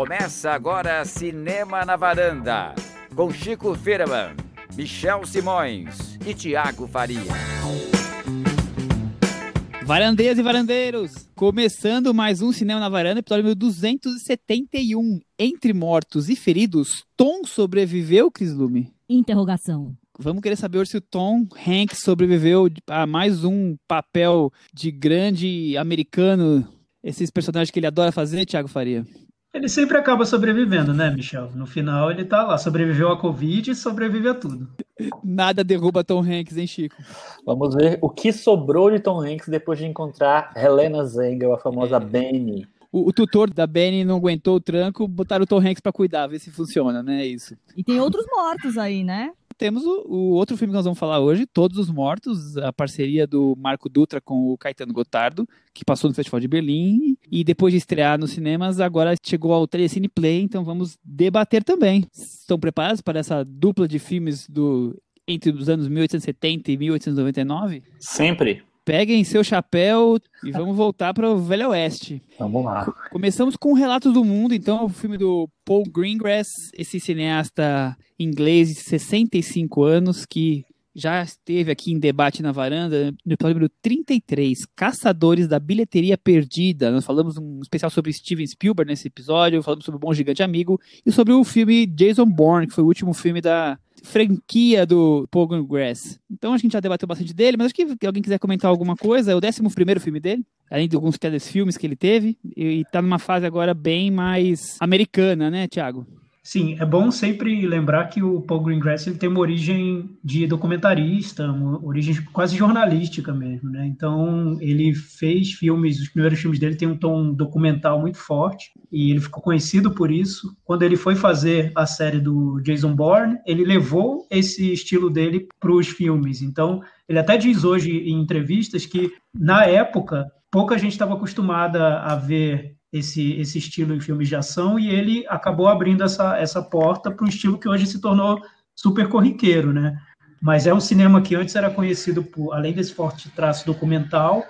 Começa agora Cinema na Varanda, com Chico Firman, Michel Simões e Tiago Faria. Varandeiras e varandeiros, começando mais um Cinema na Varanda, episódio 271. Entre mortos e feridos, Tom sobreviveu, Cris Lume? Interrogação. Vamos querer saber se o Tom Hanks sobreviveu a mais um papel de grande americano, esses personagens que ele adora fazer, Thiago Faria. Ele sempre acaba sobrevivendo, né, Michel? No final ele tá lá, sobreviveu à Covid e sobrevive a tudo. Nada derruba Tom Hanks, hein, Chico? Vamos ver o que sobrou de Tom Hanks depois de encontrar Helena Zengel, a famosa é. Benny. O, o, tutor da Benny não aguentou o tranco, botaram o Tom Hanks pra cuidar, ver se funciona, né? É isso. E tem outros mortos aí, né? Temos o, o, outro filme que nós vamos falar hoje, Todos os Mortos, a parceria do Marco Dutra com o Caetano Gotardo, que passou no Festival de Berlim e depois de estrear nos cinemas, agora chegou ao Telecine Play, então vamos debater também. Estão preparados para essa dupla de filmes do entre os anos 1870 e 1899? Sempre peguem seu chapéu e vamos voltar para o Velho Oeste. Vamos lá. Começamos com Relatos do Mundo, então, o filme do Paul Greengrass, esse cineasta inglês de 65 anos que já esteve aqui em debate na varanda, no episódio número 33, Caçadores da Bilheteria Perdida. Nós falamos um especial sobre Steven Spielberg nesse episódio, falamos sobre o Bom Gigante Amigo e sobre o filme Jason Bourne, que foi o último filme da franquia do Pogon Grass. Então a gente já debateu bastante dele, mas acho que alguém quiser comentar alguma coisa, é o 11 primeiro filme dele, além de alguns telefilmes que ele teve, e tá numa fase agora bem mais americana, né, Thiago? Sim, é bom sempre lembrar que o Paul Greengrass ele tem uma origem de documentarista, uma origem quase jornalística mesmo, né? Então ele fez filmes, os primeiros filmes dele têm um tom documental muito forte e ele ficou conhecido por isso. Quando ele foi fazer a série do Jason Bourne, ele levou esse estilo dele para os filmes. Então ele até diz hoje em entrevistas que na época pouca gente estava acostumada a ver esse, esse estilo em filmes de ação e ele acabou abrindo essa, essa porta para um estilo que hoje se tornou super corriqueiro, né? Mas é um cinema que antes era conhecido por, além desse forte traço documental,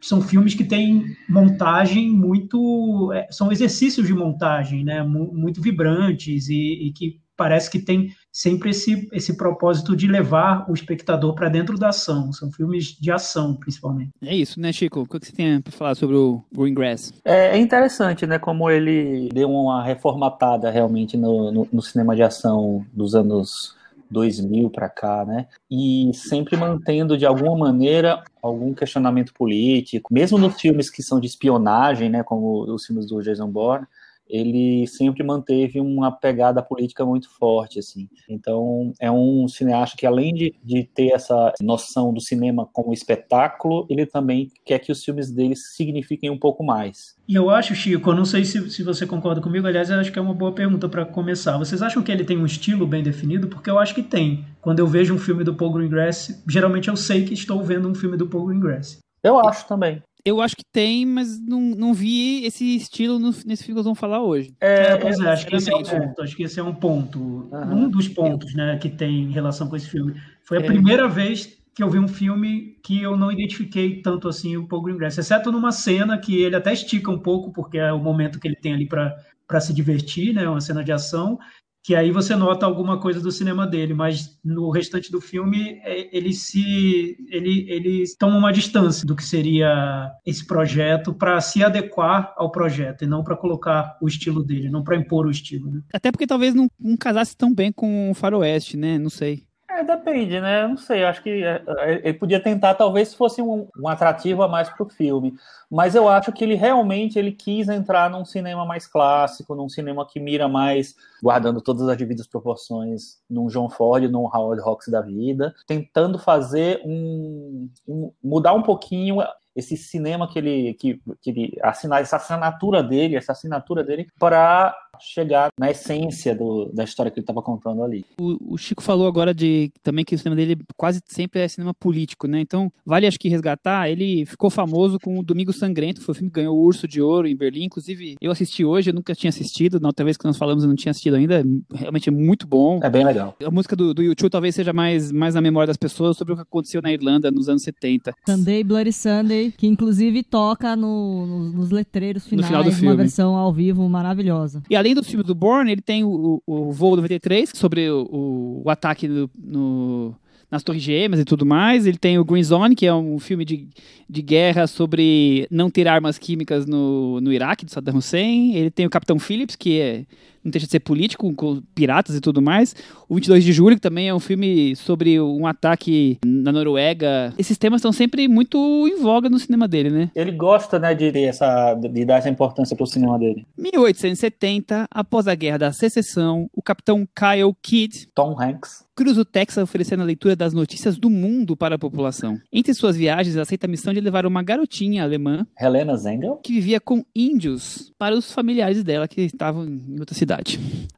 são filmes que têm montagem muito, é, são exercícios de montagem, né? Muito vibrantes e, e que parece que tem sempre esse, esse propósito de levar o espectador para dentro da ação. São filmes de ação, principalmente. É isso, né, Chico? O que você tem para falar sobre o Greengrass? É, é interessante, né, como ele deu uma reformatada realmente no, no, no cinema de ação dos anos 2000 para cá, né? E sempre mantendo de alguma maneira algum questionamento político, mesmo nos filmes que são de espionagem, né, como os filmes do Jason Bourne, ele sempre manteve uma pegada política muito forte, assim. Então, é um cineasta que, além de, de ter essa noção do cinema como espetáculo, ele também quer que os filmes dele signifiquem um pouco mais. E eu acho, Chico, eu não sei se, se você concorda comigo, aliás, eu acho que é uma boa pergunta para começar. Vocês acham que ele tem um estilo bem definido? Porque eu acho que tem. Quando eu vejo um filme do Paul Greengrass, geralmente eu sei que estou vendo um filme do Paul Greengrass. Eu acho também. Eu acho que tem, mas não, não vi esse estilo no, nesse filme que nós vamos falar hoje. É, é pois é, acho que esse é um ponto. Acho que esse é um ponto. Uhum. Um dos pontos, né, que tem em relação com esse filme. Foi a é. primeira vez que eu vi um filme que eu não identifiquei tanto assim o Paul Greengrass, exceto numa cena que ele até estica um pouco, porque é o momento que ele tem ali para se divertir, né, uma cena de ação, que aí você nota alguma coisa do cinema dele, mas no restante do filme é, ele se ele, ele toma uma distância do que seria esse projeto para se adequar ao projeto e não para colocar o estilo dele, não para impor o estilo. Né? Até porque talvez não, não casasse tão bem com o Faroeste, né? Não sei. É, depende, né? Não sei, acho que é, é, ele podia tentar, talvez se fosse um, um atrativo a mais para o filme. Mas eu acho que ele realmente ele quis entrar num cinema mais clássico, num cinema que mira mais, guardando todas as devidas proporções, num John Ford, num Howard Hawks da vida, tentando fazer um, um mudar um pouquinho esse cinema que ele que, que ele assinar essa assinatura dele, essa assinatura dele para chegar na essência do, da história que ele estava contando ali. O, o, Chico falou agora de também que o cinema dele quase sempre é cinema político, né? Então, vale acho que resgatar, ele ficou famoso com o Domingo Sangrento, foi o filme que ganhou o Urso de Ouro em Berlim, inclusive eu assisti hoje, eu nunca tinha assistido, na outra vez que nós falamos eu não tinha assistido ainda, realmente é muito bom. É bem legal. A música do, do YouTube talvez seja mais, mais na memória das pessoas sobre o que aconteceu na Irlanda nos anos 70. Sunday, Bloody Sunday Que inclusive toca no, no- nos letreiros finais, final do uma filme. versão ao vivo maravilhosa. E além do filme do Bourne, ele tem o, o, o voo 93, sobre o, o, o ataque no, no- nas Torres Gêmeas e tudo mais. Ele tem o Green Zone, que é um filme de, de guerra sobre não ter armas químicas no, no Iraque, do Saddam Hussein. Ele tem o Capitão Phillips, que é, não deixa de ser político, com piratas e tudo mais. O 22 de Julho, que também é um filme sobre um ataque na Noruega. Esses temas estão sempre muito em voga no cinema dele, né? Ele gosta, né, de, essa, de dar essa importância pro cinema dele. 1870, após a Guerra da Secessão, o capitão Kyle Kidd Tom Hanks. cruza o Texas oferecendo a leitura das notícias do mundo para a população. Entre suas viagens, aceita a missão de levar uma garotinha alemã Helena Zengel. que vivia com índios para os familiares dela que estavam em outra cidade.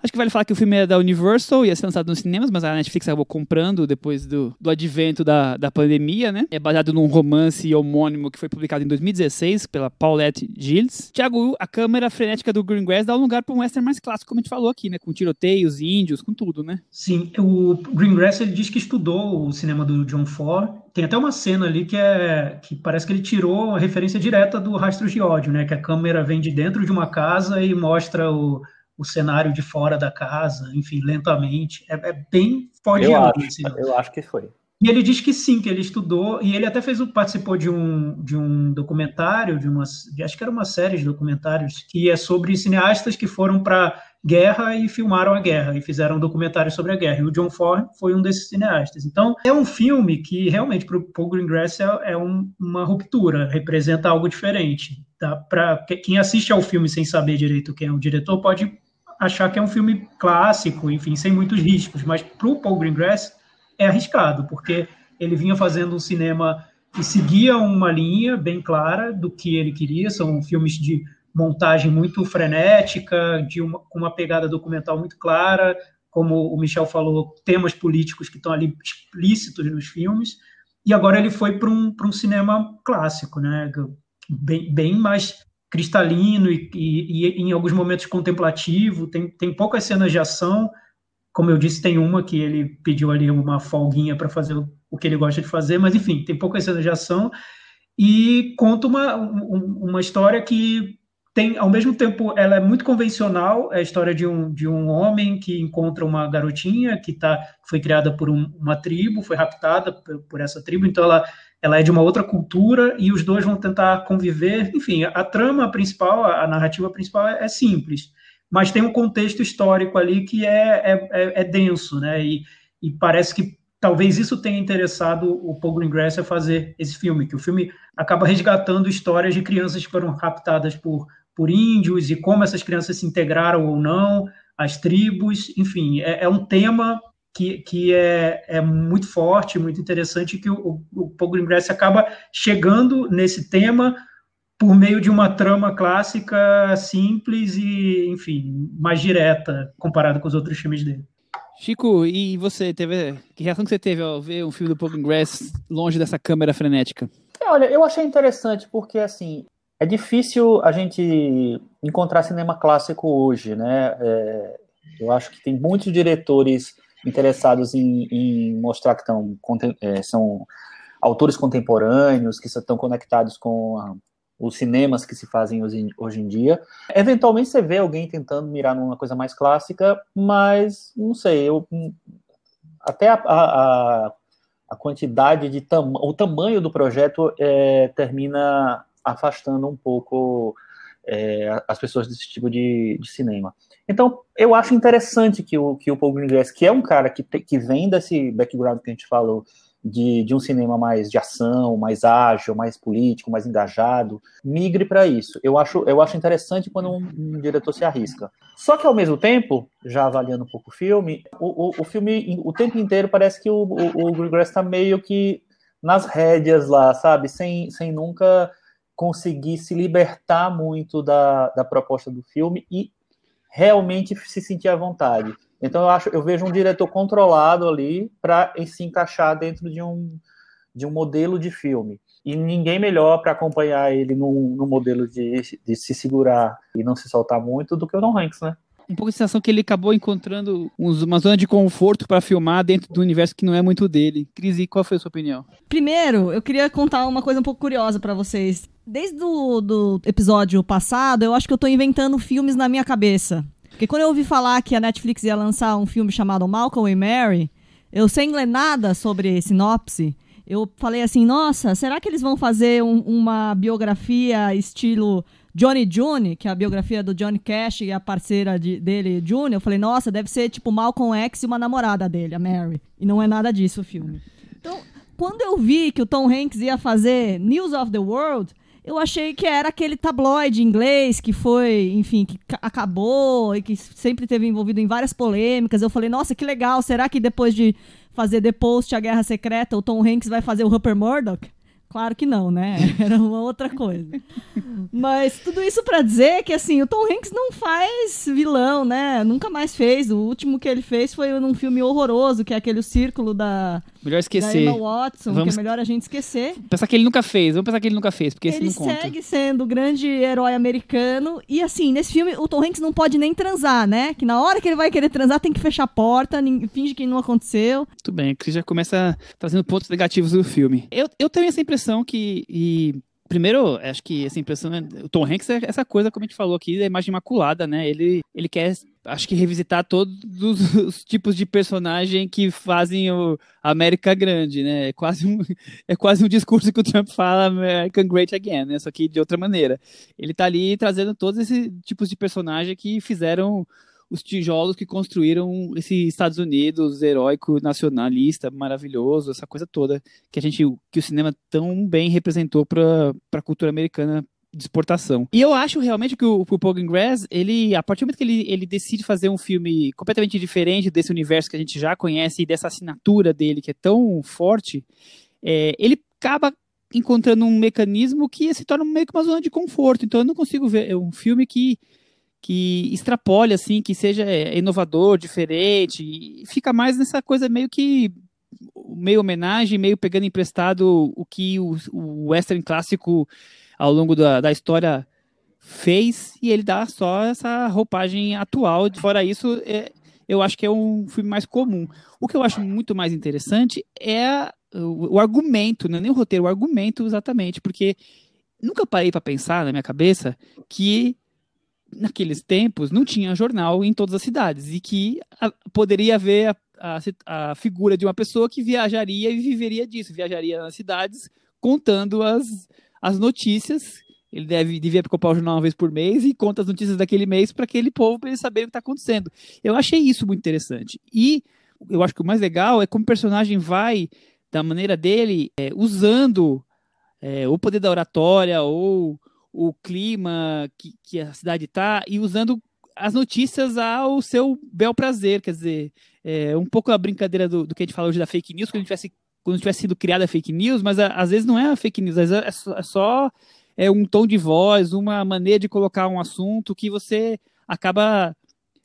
Acho que vale falar que o filme é da Universal, ia ser lançado nos cinemas, mas a Netflix acabou comprando depois do, do advento da, da pandemia, né? É baseado num romance homônimo que foi publicado em 2016 pela Paulette Gilles. Tiago, a câmera frenética do Greengrass dá um lugar para um western mais clássico, como a gente falou aqui, né? Com tiroteios, índios, com tudo, né? Sim, o Greengrass ele diz que estudou o cinema do John Ford. Tem até uma cena ali que é que parece que ele tirou a referência direta do Rastros de Ódio, né? Que a câmera vem de dentro de uma casa e mostra o, o cenário de fora da casa, enfim, lentamente. É, é bem Eu fordiano. acho, assim. eu acho que foi. E ele diz que sim, que ele estudou, e ele até fez, um- participou de um, de um documentário, de uma, de- acho que era uma série de documentários, que é sobre cineastas que foram para guerra e filmaram a guerra, e fizeram um documentário sobre a guerra. E o John Ford foi um desses cineastas. Então, é um filme que realmente, para o Paul Greengrass, é, é um- uma ruptura, representa algo diferente. Tá? Para quem assiste ao filme sem saber direito quem é o diretor, pode achar que é um filme clássico, enfim, sem muitos riscos, mas para o Paul Greengrass é arriscado, porque ele vinha fazendo um cinema que seguia uma linha bem clara do que ele queria, são filmes de montagem muito frenética, de uma, com uma pegada documental muito clara, como o Michel falou, temas políticos que estão ali explícitos nos filmes, e agora ele foi para um, um cinema clássico, né, bem, bem mais cristalino e, e, e em alguns momentos contemplativo, tem, tem poucas cenas de ação, como eu disse, tem uma que ele pediu ali uma folguinha para fazer o, que ele gosta de fazer, mas enfim, tem poucas cenas de ação. E conta uma, um- uma história que tem, ao mesmo tempo, ela é muito convencional, é a história de um, de um homem que encontra uma garotinha que tá, foi criada por um- uma tribo, foi raptada por, por essa tribo, então ela, ela é de uma outra cultura e os dois vão tentar conviver. Enfim, a, trama principal, a, a narrativa principal é, é simples, mas tem um contexto histórico ali que é, é, é- é denso, né? E, e parece que talvez isso tenha interessado o Paul Greengrass a fazer esse filme, que o filme acaba resgatando histórias de crianças que foram raptadas por, por índios e como essas crianças se integraram ou não, as tribos, enfim, é, é um tema que, que é, é muito forte, muito interessante, que o, o Paul Greengrass acaba chegando nesse tema por meio de uma trama clássica simples e, enfim, mais direta comparado com os outros filmes dele. Chico, e você teve. Que reação que você teve ao ver um filme do Paul Grass longe dessa câmera frenética? É, olha, eu achei interessante porque, assim, é difícil a gente encontrar cinema clássico hoje, né? É, eu acho que tem muitos diretores interessados em, em mostrar que é, são autores contemporâneos, que estão conectados com a- os cinemas que se fazem hoje, hoje em dia. Eventualmente você vê alguém tentando mirar numa coisa mais clássica, mas não sei, eu até a, a- a quantidade de tam, o tamanho do projeto é, termina afastando um pouco é, as pessoas desse tipo de, de, cinema. Então, eu acho interessante que o, que o Paul Greengrass, que é um cara que, te, que vem desse background que a gente falou, de, de um cinema mais de ação, mais ágil, mais político, mais engajado, migre para isso. Eu acho, eu acho interessante quando um, um, diretor se arrisca. Só que, ao mesmo tempo, já avaliando um pouco o filme, o, o, o filme, o tempo inteiro, parece que o, o, o Greengrass está meio que nas rédeas lá, sabe? Sem, sem nunca conseguir se libertar muito da, da proposta do filme e realmente se sentir à vontade. Então eu acho, eu vejo um diretor controlado ali para se encaixar dentro de um, de um modelo de filme. E ninguém melhor para acompanhar ele no, no modelo de, de, se segurar e não se soltar muito do que o Tom Hanks, né? Um pouco de sensação que ele acabou encontrando uns, uma zona de conforto para filmar dentro do universo que não é muito dele. Cris, qual foi a sua opinião? Primeiro, eu queria contar uma coisa um pouco curiosa para vocês. Desde o do episódio passado, eu acho que eu tô inventando filmes na minha cabeça. Porque quando eu ouvi falar que a Netflix ia lançar um filme chamado Malcolm e Mary, eu sem ler nada sobre sinopse, eu falei assim, nossa, será que eles vão fazer um, uma biografia estilo Johnny June, que é a biografia do Johnny Cash e a parceira de, dele, June? Eu falei, nossa, deve ser tipo Malcolm X e uma namorada dele, a Mary. E não é nada disso o filme. Então, quando eu vi que o Tom Hanks ia fazer News of the World, eu achei que era aquele tabloide inglês que foi, enfim, que acabou e que sempre teve envolvido em várias polêmicas. Eu falei, nossa, que legal, será que depois de fazer The Post, A Guerra Secreta, o Tom Hanks vai fazer o Rupert Murdoch? Claro que não, né? Era uma outra coisa. Mas tudo isso para dizer que, assim, o Tom Hanks não faz vilão, né? Nunca mais fez. O último que ele fez foi num filme horroroso, que é aquele Círculo da, melhor esquecer. da Emma Watson, Vamos... que é melhor a gente esquecer. Pensar que ele nunca fez. Vamos pensar que ele nunca fez, porque ele esse não conta. segue sendo o grande herói americano. E, assim, nesse filme, o Tom Hanks não pode nem transar, né? Que na hora que ele vai querer transar, tem que fechar a porta, finge que não aconteceu. Muito bem, a Cris já começa trazendo pontos negativos do filme. Eu, eu tenho essa impressão impressão que. E, primeiro, acho que essa impressão. O Tom Hanks é essa coisa, como a gente falou aqui, da imagem imaculada, né? Ele, ele quer, acho que, revisitar todos os tipos de personagem que fazem o América grande, né? É quase um, é quase um discurso que o Trump fala American Great Again, né? Só que de outra maneira. Ele tá ali trazendo todos esses tipos de personagem que fizeram os tijolos que construíram esse Estados Unidos heróico, nacionalista, maravilhoso, essa coisa toda que a gente, que o cinema tão bem representou para a cultura americana de exportação. E eu acho realmente que o, o Paul Greengrass, ele, a partir do momento que ele, ele decide fazer um filme completamente diferente desse universo que a gente já conhece e dessa assinatura dele que é tão forte, é, ele acaba encontrando um mecanismo que se torna meio que uma zona de conforto. Então eu não consigo ver um filme que que extrapole, assim, que seja é, inovador, diferente, fica mais nessa coisa meio que meio homenagem, meio pegando emprestado o que o, o western clássico ao longo da, da história fez e ele dá só essa roupagem atual. Fora isso, é, eu acho que é um filme mais comum. O que eu acho muito mais interessante é o, o argumento, não é nem o roteiro, o argumento exatamente, porque nunca parei para pensar na minha cabeça que naqueles tempos não tinha jornal em todas as cidades e que a, poderia haver a, a, a, figura de uma pessoa que viajaria e viveria disso, viajaria nas cidades contando as, as notícias. Ele deve devia comprar o jornal uma vez por mês e conta as notícias daquele mês para aquele povo para eles saberem o que está acontecendo. Eu achei isso muito interessante. E eu acho que o mais legal é como o personagem vai, da maneira dele, é, usando é, o poder da oratória ou o clima que, que a cidade está e usando as notícias ao seu bel prazer, quer dizer, é um pouco a brincadeira do, do que a gente fala hoje da fake news, quando tivesse, quando tivesse sido criada fake news, mas a, às vezes não é a fake news, às vezes é só, é só é um tom de voz, uma maneira de colocar um assunto que você acaba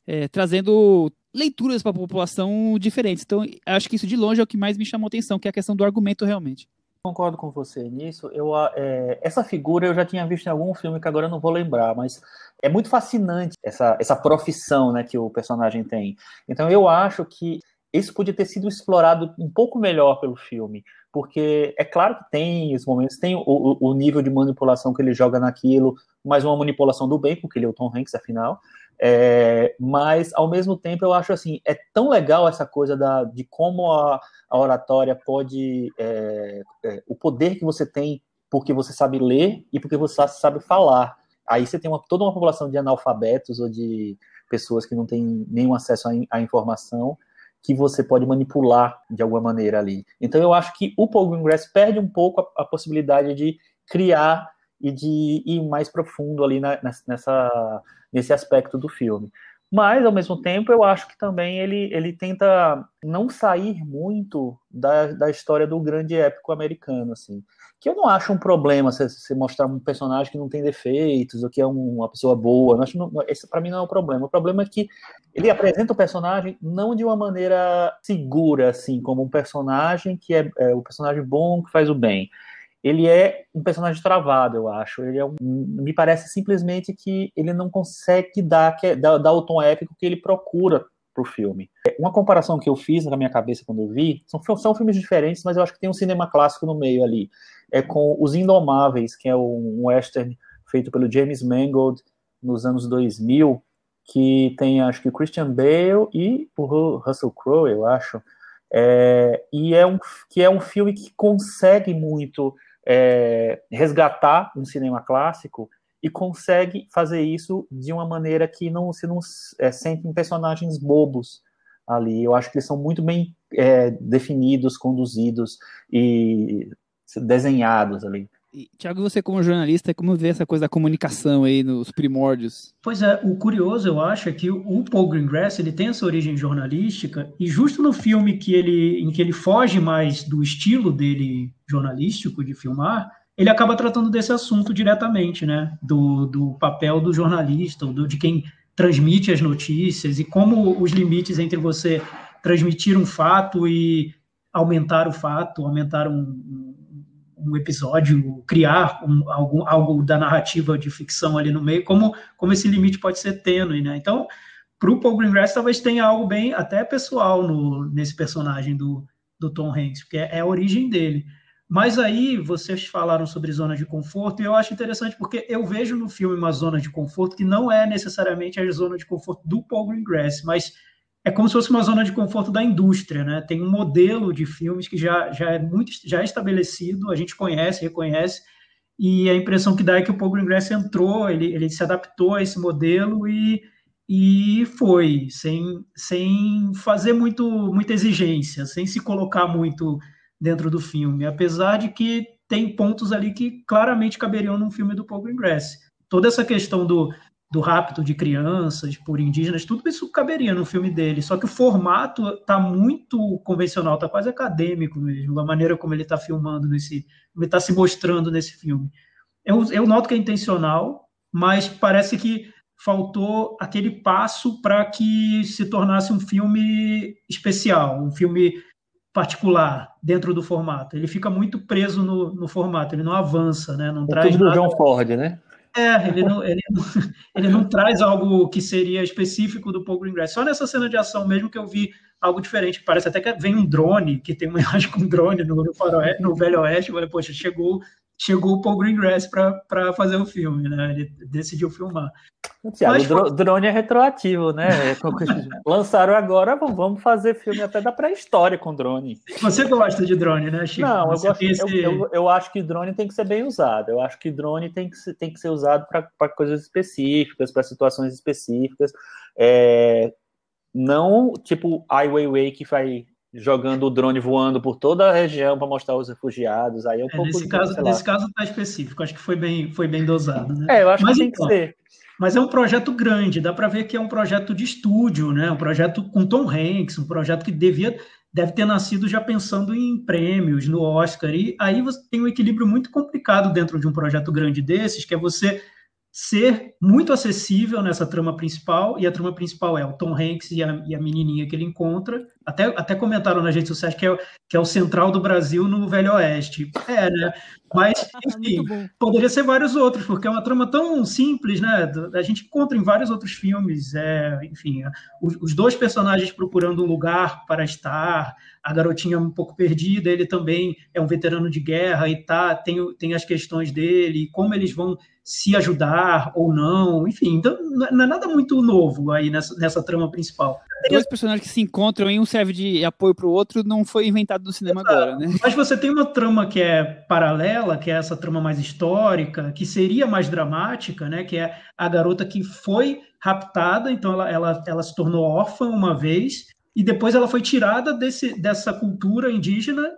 é, trazendo leituras para a população diferentes. Então, acho que isso de longe é o que mais me chamou atenção, que é a questão do argumento realmente. Concordo com você nisso. Eu, é, essa figura eu já tinha visto em algum filme que agora eu não vou lembrar, mas é muito fascinante essa, essa profissão né, que o personagem tem. Então eu acho que isso podia ter sido explorado um pouco melhor pelo filme, porque é claro que tem os momentos, tem o, o, nível de manipulação que ele joga naquilo, mas uma manipulação do bem, porque ele é o Tom Hanks, afinal, é, mas, ao mesmo tempo, eu acho assim, é tão legal essa coisa da, de como a, a oratória pode. É, é, o poder que você tem porque você sabe ler e porque você sabe falar. Aí você tem uma, toda uma população de analfabetos ou de pessoas que não têm nenhum acesso à, à informação que você pode manipular de alguma maneira ali. Então eu acho que o Paul Greengrass perde um pouco a, a possibilidade de criar e de ir mais profundo ali na, nessa, nesse aspecto do filme. Mas, ao mesmo tempo, eu acho que também ele, ele tenta não sair muito da, da história do grande épico americano, assim. Que eu não acho um problema se você mostrar um personagem que não tem defeitos, ou que é uma pessoa boa. Não acho, não, esse, para mim, não é o problema. O problema é que ele apresenta o personagem não de uma maneira segura, assim, como um personagem que é, é o personagem bom que faz o bem ele é um personagem travado, eu acho. Ele é um, me parece simplesmente que ele não consegue dar, é, dar, dar o tom épico que ele procura pro filme. Uma comparação que eu fiz na minha cabeça quando eu vi, são, são filmes diferentes, mas eu acho que tem um cinema clássico no meio ali. É com Os Indomáveis, que é um western feito pelo James Mangold nos anos 2000, que tem, acho que, Christian Bale e o Russell Crowe, eu acho. É, e é um, que é um filme que consegue muito é, resgatar um cinema clássico e consegue fazer isso de uma maneira que não se não é, sentem personagens bobos ali. Eu acho que eles são muito bem é, definidos, conduzidos e desenhados ali. E, Tiago, você como jornalista, como vê essa coisa da comunicação aí nos primórdios? Pois é, o curioso, eu acho, é que o Paul Greengrass, ele tem essa origem jornalística, e justo no filme que ele, em que ele foge mais do estilo dele jornalístico, de filmar, ele acaba tratando desse assunto diretamente, né? Do, do papel do jornalista, do, de quem transmite as notícias, e como os limites entre você transmitir um fato e aumentar o fato, aumentar um, um episódio, criar um, algo, algo da narrativa de ficção ali no meio, como, como esse limite pode ser tênue, né? Então, para o Paul Greengrass talvez tenha algo bem até pessoal no, nesse personagem do, do Tom Hanks, porque é, é a origem dele. Mas aí vocês falaram sobre zona de conforto e eu acho interessante porque eu vejo no filme uma zona de conforto que não é necessariamente a zona de conforto do Paul Greengrass, mas é como se fosse uma zona de conforto da indústria, né? Tem um modelo de filmes que já, já é muito já é estabelecido, a gente conhece, reconhece, e a impressão que dá é que o Paul Greengrass entrou, ele, ele se adaptou a esse modelo e, e foi, sem, sem fazer muito, muita exigência, sem se colocar muito dentro do filme, apesar de que tem pontos ali que claramente caberiam num filme do Paul Greengrass. Toda essa questão do, do rapto de crianças por indígenas, tudo isso caberia no filme dele. Só que o formato está muito convencional, está quase acadêmico mesmo, a maneira como ele está filmando nesse, ele está se mostrando nesse filme. Eu, eu noto que é intencional, mas parece que faltou aquele passo para que se tornasse um filme especial, um filme particular dentro do formato. Ele fica muito preso no, no formato, ele não avança, né? Não é traz tudo nada... do John Ford, né? É, ele não, ele, não, ele não traz algo que seria específico do Paul Greengrass. Só nessa cena de ação mesmo que eu vi algo diferente. Parece até que vem um drone, que tem uma imagem com um drone no, no, faroeste, no Velho Oeste. Eu falei, poxa, chegou chegou o Paul Greengrass para fazer o filme, né? Ele decidiu filmar. Tiago, Mas, o drone é retroativo, né? Lançaram agora, vamos fazer filme até da pré-história com drone. Você gosta de drone, né, Chico? Não, eu, gosto, esse... eu, eu, eu, acho que drone tem que ser bem usado. Eu acho que drone tem que, ser, tem que ser usado para coisas específicas, para situações específicas. É, não tipo Ai Weiwei que vai jogando o drone voando por toda a região para mostrar os refugiados. Aí é um é, pouco nesse caso, nesse caso tá específico, acho que foi bem, foi bem dosado. Né? É, eu acho mas, que tem então, que ser. Mas é um projeto grande, dá para ver que é um projeto de estúdio, né? Um projeto com Tom Hanks, um projeto que devia deve ter nascido já pensando em prêmios no Oscar. E aí você tem um equilíbrio muito complicado dentro de um projeto grande desses, que é você ser muito acessível nessa trama principal, e a trama principal é o Tom Hanks e a, e a menininha que ele encontra. Até, até comentaram nas redes sociais que é, que é o central do Brasil no Velho Oeste. É, né? Mas, enfim, poderia ser vários outros, porque é uma trama tão simples, né? A gente encontra em vários outros filmes, é, enfim, os, os dois personagens procurando um lugar para estar, a garotinha um pouco perdida, ele também é um veterano de guerra e tá, tem, tem as questões dele, como eles vão se ajudar ou não, enfim, então não é nada muito novo aí nessa, nessa trama principal. Dois personagens que se encontram e um serve de apoio para o outro não foi inventado no cinema Exato. agora, né? Mas você tem uma trama que é paralela, que é essa trama mais histórica, que seria mais dramática, né? Que é a garota que foi raptada, então ela, ela, ela se tornou órfã uma vez e depois ela foi tirada desse, dessa cultura indígena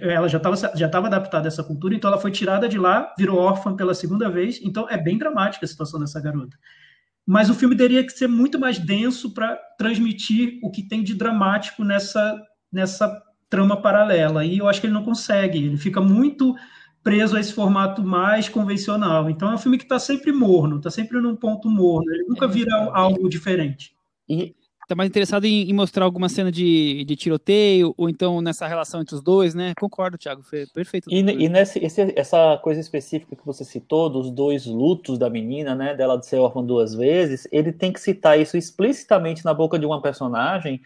ela já estava já estava adaptada a essa cultura, então ela foi tirada de lá, virou órfã pela segunda vez, então é bem dramática a situação dessa garota. Mas o filme teria que ser muito mais denso para transmitir o que tem de dramático nessa nessa trama paralela. E eu acho que ele não consegue, ele fica muito preso a esse formato mais convencional. Então é um filme que está sempre morno, está sempre num ponto morno, ele nunca vira algo diferente. E tá mais interessado em, em mostrar alguma cena de, de, tiroteio, ou então nessa relação entre os dois, né? Concordo, Thiago, foi perfeito. E, e nesse, esse, essa coisa específica que você citou, dos dois lutos da menina, né? Dela de ser órfã duas vezes, ele tem que citar isso explicitamente na boca de uma personagem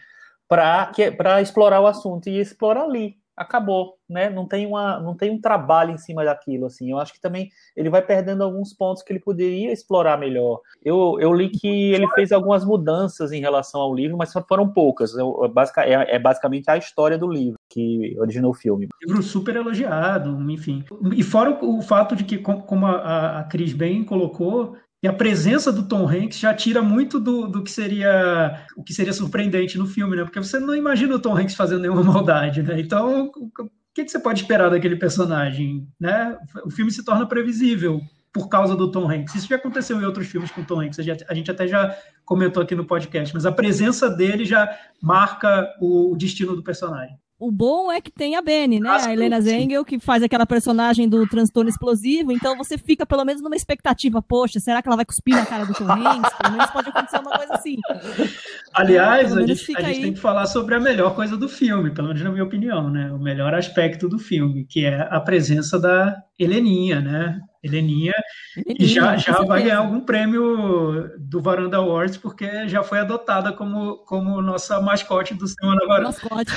para explorar o assunto e explorar ali acabou, né? Não tem, uma, não tem um trabalho em cima daquilo, assim. Eu acho que também ele vai perdendo alguns pontos que ele poderia explorar melhor. Eu, eu li que ele fez algumas mudanças em relação ao livro, mas foram poucas. Eu, é, é basicamente a história do livro que originou o filme. Livro super elogiado, enfim. E fora o, o fato de que, como a, a Cris bem colocou, e a presença do Tom Hanks já tira muito do, do que seria o que seria surpreendente no filme, né? Porque você não imagina o Tom Hanks fazendo nenhuma maldade, né? Então, que, que você pode esperar daquele personagem, né? O filme se torna previsível por causa do Tom Hanks. Isso já aconteceu em outros filmes com Tom Hanks, a gente até já comentou aqui no podcast, mas a presença dele já marca o destino do personagem. O bom é que tem a Benny, né? a Helena Zengel, que faz aquela personagem do transtorno explosivo. Então você fica pelo menos numa expectativa. Poxa, será que ela vai cuspir na cara do Tom Hanks? Pelo menos pode acontecer uma coisa assim. Aliás, a gente, a gente tem que falar sobre a melhor coisa do filme, pelo menos na minha opinião, né? O melhor aspecto do filme, que é a presença da Heleninha, né? Heleninha, e já, já vai ganhar algum prêmio do Varanda Awards, porque já foi adotada como, como nossa mascote do Semana Varanda. Mascote.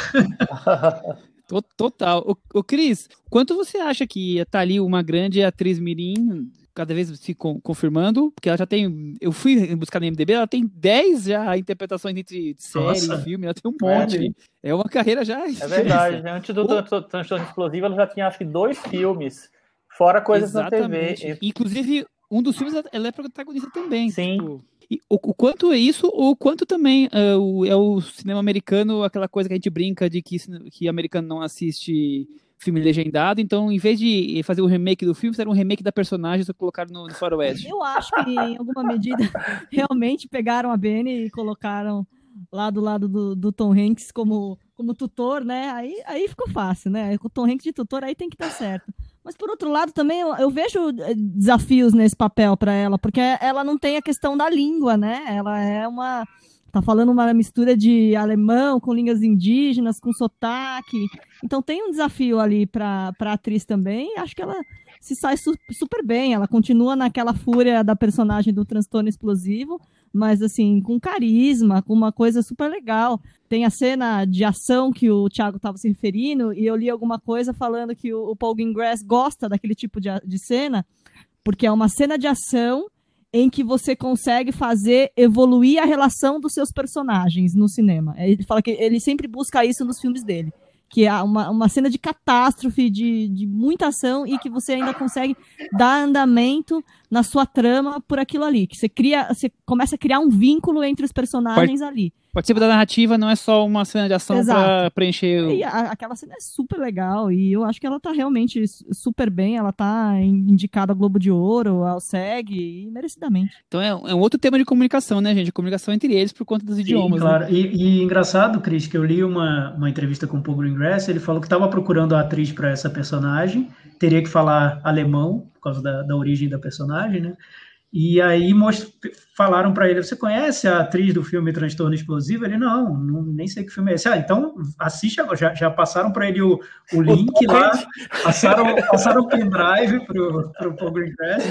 Total. O, o Cris, quanto você acha que tá ali uma grande atriz mirim, cada vez se confirmando, porque ela já tem, eu fui buscar no MDB, ela tem 10 já interpretações entre série e filme, ela tem um monte. É, é uma carreira já. É verdade, antes do Transtorno Explosivo ela já tinha acho que dois filmes Fora coisas Exatamente. na TV. Inclusive, um dos filmes ela é protagonista também. Sim. Tipo, o, o, quanto é isso, o quanto também uh, o, é o cinema americano, aquela coisa que a gente brinca de que, que americano não assiste filme legendado, então em vez de fazer o remake do filme, fizeram um remake da personagem e colocaram no, no Faroeste. Eu acho que em alguma medida realmente pegaram a Benny e colocaram lá do lado do, do Tom Hanks como, como tutor, né? Aí, aí ficou fácil, né? Com o Tom Hanks de tutor aí tem que estar certo. Mas por outro lado, também eu, eu vejo eh, desafios nesse papel para ela, porque ela não tem a questão da língua, né? Ela é uma tá falando uma mistura de alemão com línguas indígenas, com sotaque. Então tem um desafio ali para a atriz também. Acho que ela se sai su super bem. Ela continua naquela fúria da personagem do transtorno explosivo, mas assim, com carisma, com uma coisa super legal. Tem a cena de ação que o Thiago estava se referindo, e eu li alguma coisa falando que o, o Paul Greengrass gosta daquele tipo de, de cena, porque é uma cena de ação em que você consegue fazer evoluir a relação dos seus personagens no cinema. Ele fala que ele sempre busca isso nos filmes dele que é uma, uma cena de catástrofe, de, de muita ação e que você ainda consegue dar andamento na sua trama por aquilo ali, que você cria, você começa a criar um vínculo entre os personagens ali participa da narrativa, não é só uma cena de ação para preencher. O... E a, aquela cena é super legal e eu acho que ela tá realmente super bem. Ela tá indicada ao Globo de Ouro, ao SEG e merecidamente. Então é, é um outro tema de comunicação, né, gente? comunicação entre eles por conta dos Sim, idiomas. Né? Claro, né? e, e, engraçado, Cris, que eu li uma, uma entrevista com o Paul Greengrass. Ele falou que estava procurando a atriz para essa personagem, teria que falar alemão por causa da, da origem da personagem, né? E aí falaram para ele: Você conhece a atriz do filme Transtorno Explosivo? Ele: Não, não nem sei que filme é esse. Ah, então assiste agora. Já, já passaram para ele o, o link lá, passaram, passaram o pendrive para o Paul Greengrass.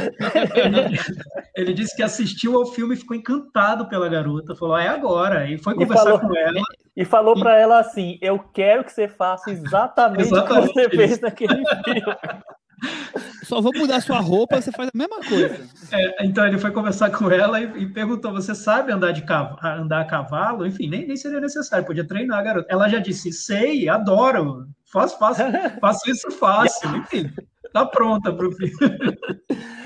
Ele, ele disse que assistiu ao filme e ficou encantado pela garota. Falou: É agora. E foi conversar e falou, com ela. E falou para ela assim: Eu quero que você faça exatamente, exatamente o que você fez naquele filme. Só vou mudar sua roupa, você faz a mesma coisa. É, então ele foi conversar com ela e, e perguntou: Você sabe andar, de andar a cavalo? Enfim, nem, nem seria necessário, podia treinar, garota. Ela já disse: Sei, adoro, faço, faço, faço isso fácil. Enfim, tá pronta para o filho.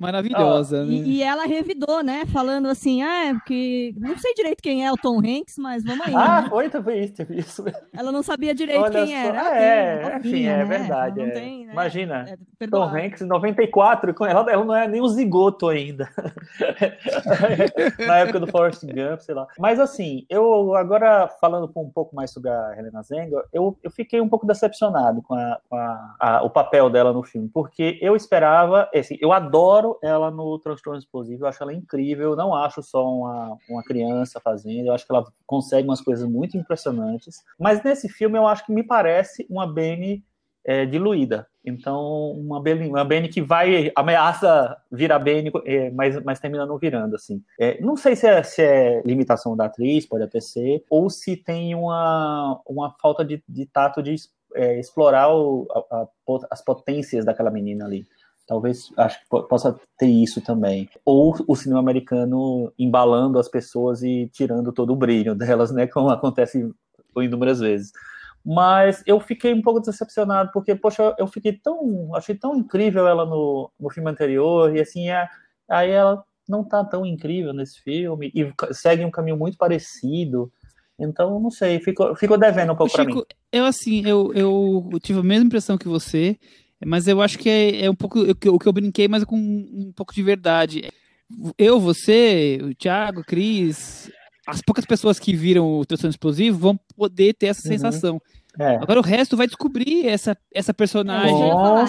Maravilhosa, né? E, e, ela revidou, né? Falando assim, ah, é porque não sei direito quem é o Tom Hanks, mas vamos aí. Ah, né? foi, foi isso, isso. Ela não sabia direito Olha quem só, era. Ah, é, enfim, é né? verdade. É. Tem, né? Imagina, é, Tom Hanks em 94, ela, ela não é nem um zigoto ainda. Na época do Forrest Gump, sei lá. Mas assim, eu agora falando um pouco mais sobre a Helena Zengel, eu, eu fiquei um pouco decepcionado com, a, com a, a, o papel dela no filme, porque eu esperava, assim, eu adoro ela no Transtorno Explosivo, eu acho ela incrível, não acho só uma, uma criança fazendo, eu acho que ela consegue umas coisas muito impressionantes, mas nesse filme eu acho que me parece uma Benny é, diluída. Então, uma Benny, uma Benny que vai, ameaça virar Benny, é, mas, mas termina não virando, assim. É, não sei se é, se é, limitação da atriz, pode até ser, ou se tem uma, uma falta de, de tato de é, explorar o, a, a, as potências daquela menina ali. Talvez, acho que possa ter isso também. Ou o cinema americano embalando as pessoas e tirando todo o brilho delas, né? Como acontece inúmeras vezes. Mas eu fiquei um pouco decepcionado, porque, poxa, eu fiquei tão. Achei tão incrível ela no, no filme anterior, e assim, é, aí ela não tá tão incrível nesse filme, e segue um caminho muito parecido. Então, não sei, ficou, ficou devendo um pouco para mim. Eu, assim, eu, eu tive a mesma impressão que você, mas eu acho que é, é um pouco o que eu brinquei, mas com um pouco de verdade. Eu, você, o Thiago, o Cris, as poucas pessoas que viram o Transtorno Explosivo vão poder ter essa uhum. sensação. É. Agora o resto vai descobrir essa, essa personagem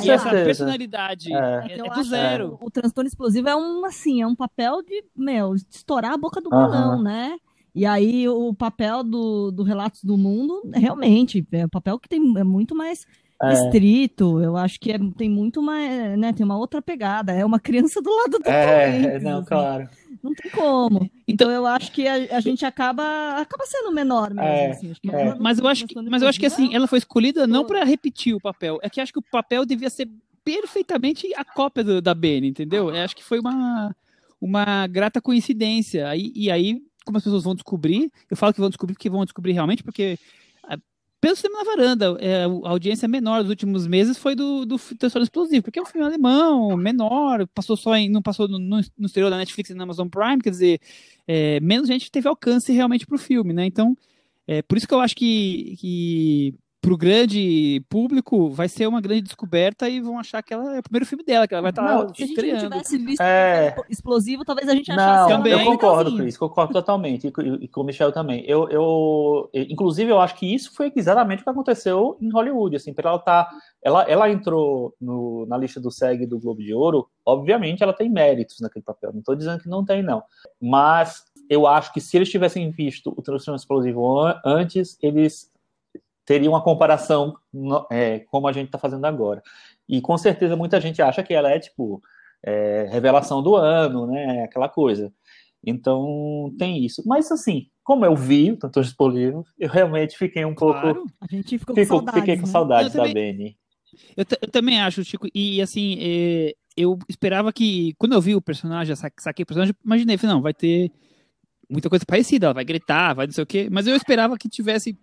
e essa personalidade. É, é, é do zero. O transtorno explosivo é um assim, é um papel de, meu, de estourar a boca do balão, uhum. né? E aí o papel do, do Relatos do Mundo, realmente, é um papel que tem, é muito mais é. estrito, eu acho que é, tem muito mais, né, tem uma outra pegada, é uma criança do lado do É, não, assim. claro. Não tem como. Então eu acho que a, a gente acaba acaba sendo menor mesmo. É, assim. é. Mas eu acho que, mas eu acho que assim, ela foi escolhida não para repetir o papel, é que acho que o papel devia ser perfeitamente a cópia do, da Ben, entendeu? Eu acho que foi uma uma grata coincidência. Aí, e aí, como as pessoas vão descobrir, eu falo que vão descobrir porque vão descobrir realmente, porque pelo cinema na varanda, é, a audiência menor dos últimos meses foi do, do Explosivo, porque é um filme alemão, menor, passou só em, não passou no, no, no exterior da Netflix e na Amazon Prime, quer dizer, é, menos gente teve alcance realmente pro filme, né? Então, é, por isso que eu acho que, que pro grande público vai ser uma grande descoberta e vão achar que ela é o primeiro filme dela, que ela vai estar tá lá Se a gente não tivesse visto é... explosivo, talvez a gente achasse não, também. Eu concordo, Cris, concordo totalmente, e, e com o Michel também. Eu, eu, inclusive, eu acho que isso foi exatamente o que aconteceu em Hollywood, assim, para ela tá, ela, ela entrou no, na lista do SEG do Globo de Ouro, obviamente ela tem méritos naquele papel, não estou dizendo que não tem, não. Mas eu acho que se eles tivessem visto o Transformação Explosivo antes, eles teria uma comparação é, como a gente está fazendo agora. E com certeza muita gente acha que ela é tipo é, revelação do ano, né? Aquela coisa. Então tem isso. Mas assim, como eu vi o Tanto Disponível, eu realmente fiquei um pouco. Claro. A gente ficou com saudades, Fiquei com né? da Benny. Eu, eu, também acho, Chico, e assim, é, eu esperava que, quando eu vi o personagem, saquei o personagem, imaginei, falei, não, vai ter muita coisa parecida, ela vai gritar, vai não sei o quê, mas eu esperava que tivesse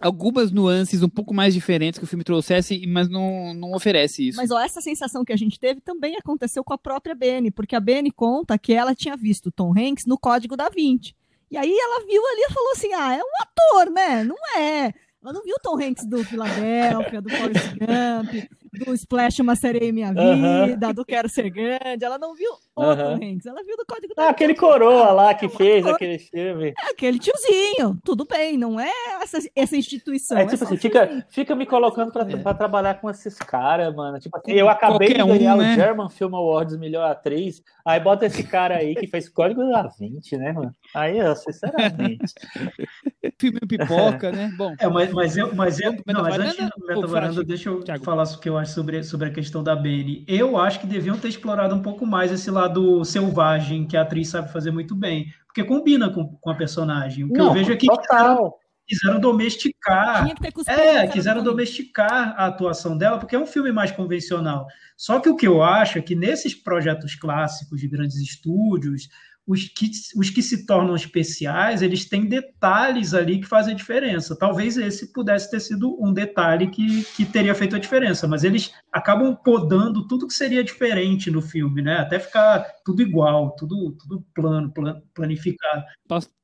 algumas nuances um pouco mais diferentes que o filme trouxesse, mas não, não oferece isso. Mas ó, essa sensação que a gente teve também aconteceu com a própria Benny, porque a Benny conta que ela tinha visto Tom Hanks no Código da Vinci. E aí ela viu ali e falou assim: ah, é um ator, né? Não é. Ela não viu Tom Hanks do Filadélfia, do Forrest Gump, do Splash Uma Sereia em Minha Vida, uh -huh. do Quero Ser Grande. Ela não viu o uh -huh. Hanks, ela viu do Código da ah, Aquele coroa lá que fez aquele filme. É aquele tiozinho, tudo bem, não é essa, essa instituição. É, é tipo assim, fica, fica me colocando pra, é. pra trabalhar com esses caras, mano. Tipo assim, eu acabei Qualquer de ganhar um, né? o German Film Awards melhor atriz, aí bota esse cara aí que fez Código da 20, né, mano? Aí, ó, sinceramente. filme pipoca, né? Bom. É, mas, mas eu, mas eu, não, mas antes do Metavaranda, deixa eu Thiago. falar o que eu acho sobre, sobre a questão da Benny. Eu acho que deviam ter explorado um pouco mais esse lado selvagem que a atriz sabe fazer muito bem, porque combina com, com a personagem. O que não, eu vejo é que quiseram, quiseram domesticar. é, quiseram domesticar a atuação dela, porque é um filme mais convencional. Só que o que eu acho é que nesses projetos clássicos de grandes estúdios, os que, os que se tornam especiais, eles têm detalhes ali que fazem a diferença. Talvez esse pudesse ter sido um detalhe que, que teria feito a diferença, mas eles acabam podando tudo que seria diferente no filme, né? Até ficar tudo igual, tudo, tudo plano, plan, planificado.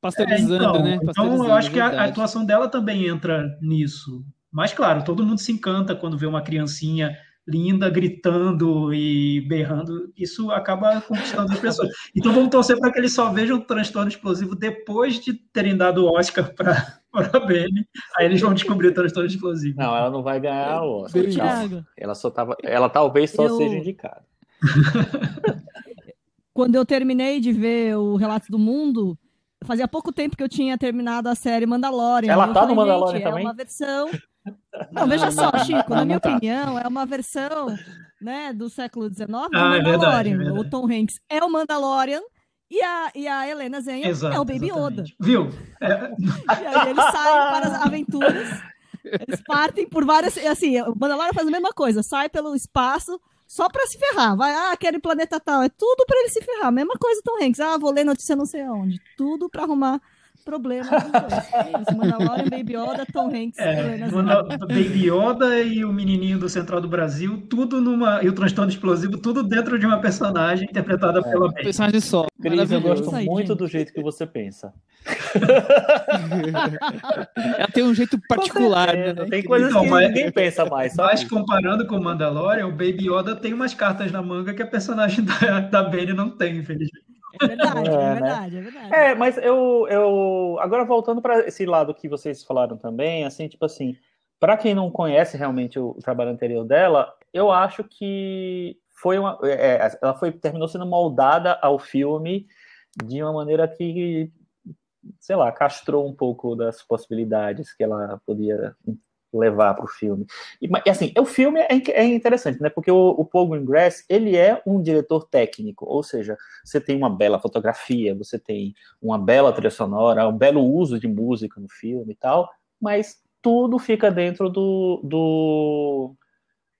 Pasteurizando, é, então, né? Então eu acho que a, a atuação dela também entra nisso. Mas, claro, todo mundo se encanta quando vê uma criancinha linda, gritando e berrando, isso acaba conquistando as pessoas. Então vamos torcer para que eles só vejam o transtorno explosivo depois de terem dado o Oscar para a Benny. Aí eles vão descobrir o transtorno explosivo. Não, ela não vai ganhar o Oscar. Ela só tava, ela talvez só Eu- seja indicada. Quando eu terminei de ver o Relatos do Mundo, fazia pouco tempo que eu tinha terminado a série Mandalorian. Ela tá no falei, Mandalorian gente, também? É uma versão. Não, veja só, Chico, na minha tá. opinião, é uma versão né, do século XIX do Ah, é verdade, Mandalorian. é verdade. O Tom Hanks é o Mandalorian e a, e a Helena Zenha Exato, é o Baby Yoda. Viu? É, E aí eles saem para as aventuras. Eles partem por várias. Assim, o Mandalorian faz a mesma coisa, sai pelo espaço só pra se ferrar. Vai, ah, aquele planeta tal. É tudo pra ele se ferrar. Mesma coisa Tom Hanks. Ah, vou ler notícia não sei aonde. Tudo pra arrumar problema. dos. É Mandalorian, Baby Yoda, Tom Hanks, É. Baby Yoda e o menininho do Central do Brasil, tudo numa. E o transtorno explosivo, tudo dentro de uma personagem interpretada pela Um Benny. personagem só. Cris, eu gosto aí, muito gente. do jeito que você pensa. Ela tem um jeito particular, certeza, né? Tem coisas Então, que mas- ninguém pensa mais. Só Mas comparando com o Mandalorian, o Baby Yoda tem umas cartas na manga que a personagem da, da Benny não tem, infelizmente. É verdade, é, É, né? verdade, é verdade. É, mas eu, eu agora voltando para esse lado que vocês falaram também, assim, tipo assim, para quem não conhece realmente o, o trabalho anterior dela, eu acho que foi uma, é, ela foi terminou sendo moldada ao filme de uma maneira que, sei lá, castrou um pouco das possibilidades que ela podia levar para o filme. E, assim, o filme é, é interessante, né? Porque o, o Paul Greengrass, ele é um diretor técnico, ou seja, você tem uma bela fotografia, você tem uma bela trilha sonora, um belo uso de música no filme e tal, mas tudo fica dentro do, do,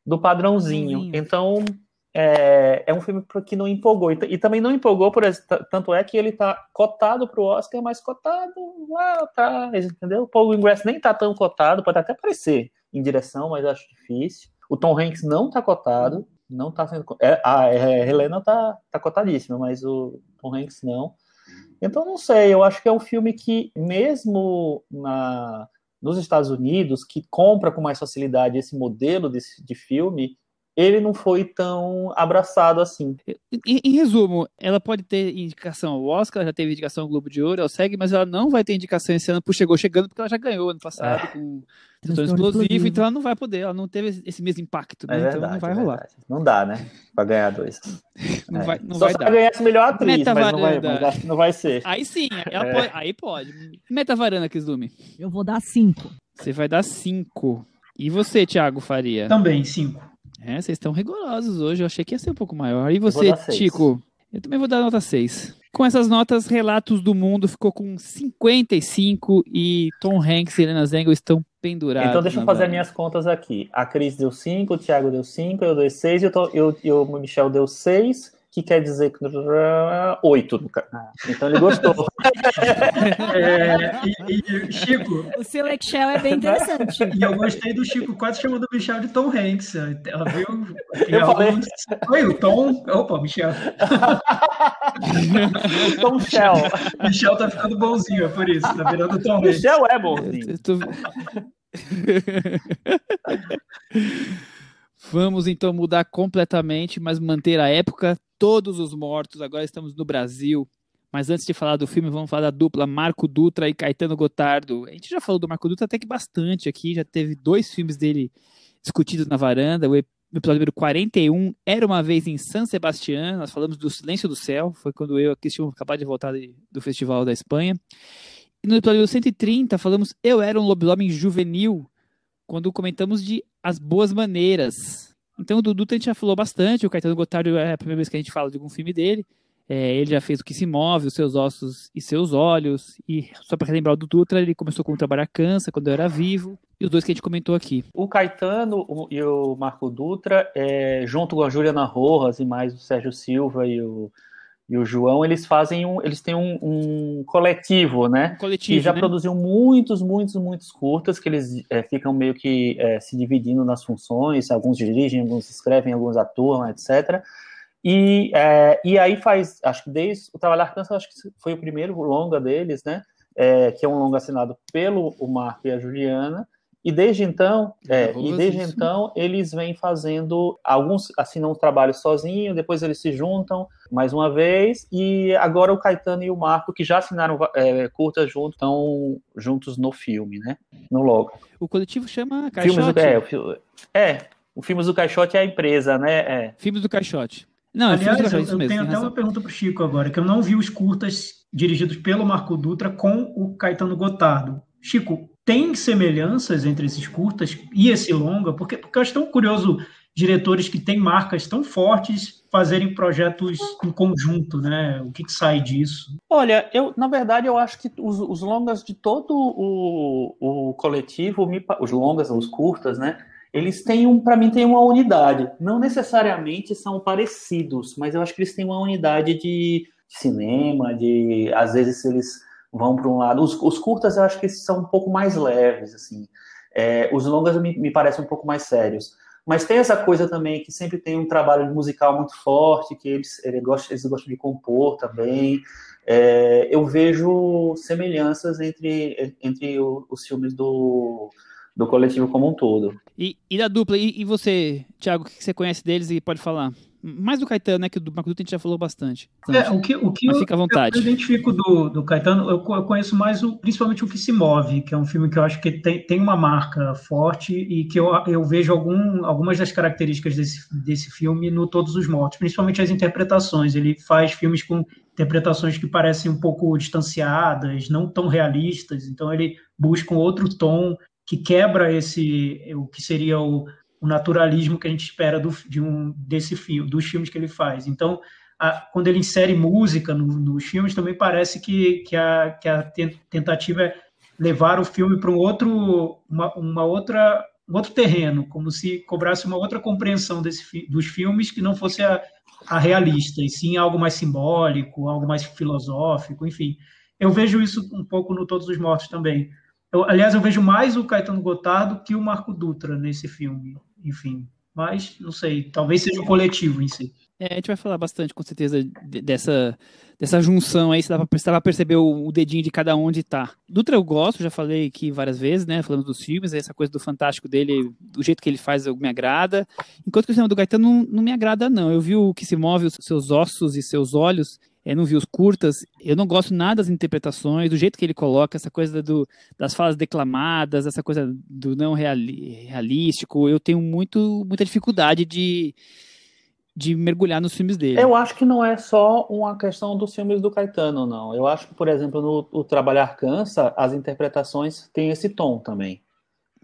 do. Padrãozinho. Então, é, é um filme que não empolgou. E, e também não empolgou, por tanto é que ele tá cotado pro Oscar, mas cotado lá atrás, entendeu? O Paul Greengrass nem tá tão cotado, pode até aparecer em direção, mas acho difícil. O Tom Hanks não tá cotado, não tá sendo. É, a é, Helena tá, tá cotadíssima, mas o Tom Hanks não. Então, não sei, eu acho que é um filme que, mesmo na, nos Estados Unidos, que compra com mais facilidade esse modelo de, de filme, ele não foi tão abraçado assim. Em, em resumo, ela pode ter indicação ao Oscar, ela já teve indicação ao Globo de Ouro, ao SEG, mas ela não vai ter indicação esse ano por Chegou Chegando, porque ela já ganhou ano passado com Transtorno Explosivo, Explosivo. então ela não vai poder, ela não teve esse mesmo impacto, né? É então verdade. não vai é rolar. Não dá, né? Pra ganhar dois. Não É. vai, não Só vai se dar. ela ganhasse melhor atriz, Meta mas não vai, varanda. mas acho que não vai ser. Aí sim, ela É. pode, aí pode. Meta varanda, Kizumi. Eu vou dar cinco. Você vai dar 5. E você, Thiago Faria? Também, cinco. É, vocês estão rigorosos hoje. Eu achei que ia ser um pouco maior. E você. Chico? Eu também vou dar nota 6. Com essas notas, Relatos do Mundo ficou com 55 e Tom Hanks e Helena Zengel estão pendurados. Então deixa eu fazer minhas contas aqui. A Cris deu 5, o Thiago deu 5, eu dei 6 e, eu tô- eu- e o Michel deu 6, que quer dizer que 8. Então ele gostou. É, e, e, Chico, O seu Excel é bem interessante. e eu gostei do Chico quase chamando o Michel de Tom Hanks. Ela viu? Tem Eu falei. alguns- Oi, o Tom. Opa, Michel. Então, Michel. Michel tá ficando bonzinho, é por isso. Tá virando Tom Hanks. Michel é bonzinho. Vamos então mudar completamente, mas manter a época. Todos os mortos. Agora estamos no Brasil. Mas antes de falar do filme, vamos falar da dupla Marco Dutra e Caetano Gotardo. A gente já falou do Marco Dutra até que bastante aqui. Já teve dois filmes dele discutidos na varanda. O ep- o episódio número 41 era uma vez em San Sebastián. Nós falamos do Silêncio do Céu. Foi quando eu e a Cris tínhamos acabado de voltar do Festival da Espanha. E no episódio 130 falamos Eu Era um Lobisomem Juvenil, quando comentamos de As Boas Maneiras. Então o Dudu a gente já falou bastante, o Caetano Gotardo é a primeira vez que a gente fala de algum filme dele. É, ele já fez O Que Se Move, Os Seus Ossos e Seus Olhos. E só para relembrar o do Dutra, ele começou com o Trabalhar Cansa, quando eu era vivo. E os dois que a gente comentou aqui. O Caetano e o Marco Dutra, é, junto com a Juliana Rojas e mais o Sérgio Silva e o, e o João, eles fazem um, eles têm um, um coletivo, né? Um coletivo, que já né? produziu muitos, muitos, muitos curtas, que eles é, ficam meio que é, se dividindo nas funções, alguns dirigem, alguns escrevem, alguns atuam, etc. E, é, e aí faz, acho que desde o Trabalhar Cansa, acho que foi o primeiro longa deles, né? É, que é um longa assinado pelo o Marco e a Juliana, E desde então, é, e desde isso. então eles vêm fazendo alguns assinam um trabalho sozinho, depois eles se juntam mais uma vez e agora o Caetano e o Marco que já assinaram é, curtas juntos estão juntos no filme, né? No logo. O coletivo chama Filmes Caixote. do, é, é, o Filmes do Caixote é a empresa, né? É. Filmes do Caixote. Não, é Aliás, Filmes do eu, eu mesmo. tenho até razão. uma pergunta para o Chico agora, que eu não vi os curtas dirigidos pelo Marco Dutra com o Caetano Gotardo. Chico, tem semelhanças entre esses curtas e esse longa? Porque, porque eu acho tão curioso diretores que têm marcas tão fortes fazerem projetos em conjunto, né? O que, que sai disso? Olha, eu na verdade eu acho que os, os longas de todo o, o coletivo, os longas, os curtas, né? Eles têm um, para mim, tem uma unidade. Não necessariamente são parecidos, mas eu acho que eles têm uma unidade de cinema, de às vezes eles vão para um lado. Os, os curtas eu acho que são um pouco mais leves, assim. É, os longas me, me parecem um pouco mais sérios. Mas tem essa coisa também que sempre tem um trabalho musical muito forte, que eles, eles, gostam, eles gostam de compor também. É, eu vejo semelhanças entre, entre os filmes do, do coletivo como um todo. E, e da dupla, e, e você, Thiago, o que você conhece deles e pode falar? Mais do Caetano, né? Que do Marco Dutra a gente já falou bastante. É, o que, o que Mas eu, fica à vontade. eu identifico do, do Caetano, eu, eu conheço mais o, principalmente o que se move, que é um filme que eu acho que tem, tem uma marca forte e que eu, eu vejo algum, algumas das características desse, desse filme no Todos os Mortos, principalmente as interpretações. Ele faz filmes com interpretações que parecem um pouco distanciadas, não tão realistas, então ele busca um outro tom que quebra esse o que seria o, o naturalismo que a gente espera do, de um, desse filme, dos filmes que ele faz. Então, a- quando ele insere música no- nos filmes, também parece que, que, a, que a ten- tentativa é levar o filme para um outro, uma, uma outra, um outro terreno, como se cobrasse uma outra compreensão desse, dos filmes que não fosse a, a realista, e sim algo mais simbólico, algo mais filosófico, enfim. Eu vejo isso um pouco no Todos os Mortos também. Eu, aliás, eu vejo mais o Caetano Gotardo que o Marco Dutra nesse filme, enfim. Mas, não sei, talvez seja o coletivo em si. É, a gente vai falar bastante, com certeza, de- dessa, dessa junção aí, se dá pra, se dá pra perceber o, o dedinho de cada um onde tá. Dutra eu gosto, já falei aqui várias vezes, né, falando dos filmes, essa coisa do fantástico dele, do jeito que ele faz, eu- me agrada. Enquanto que o cinema do Gaetano não, não me agrada, não. Eu vi o que se move, os seus ossos e seus olhos, eu não vi os curtas, eu não gosto nada das interpretações, do jeito que ele coloca, essa coisa do, das falas declamadas, essa coisa do não reali- realístico, eu tenho muito, muita dificuldade de de mergulhar nos filmes dele. Eu acho que não é só uma questão dos filmes do Caetano, não. Eu acho que, por exemplo, no o Trabalhar Cansa, as interpretações têm esse tom também.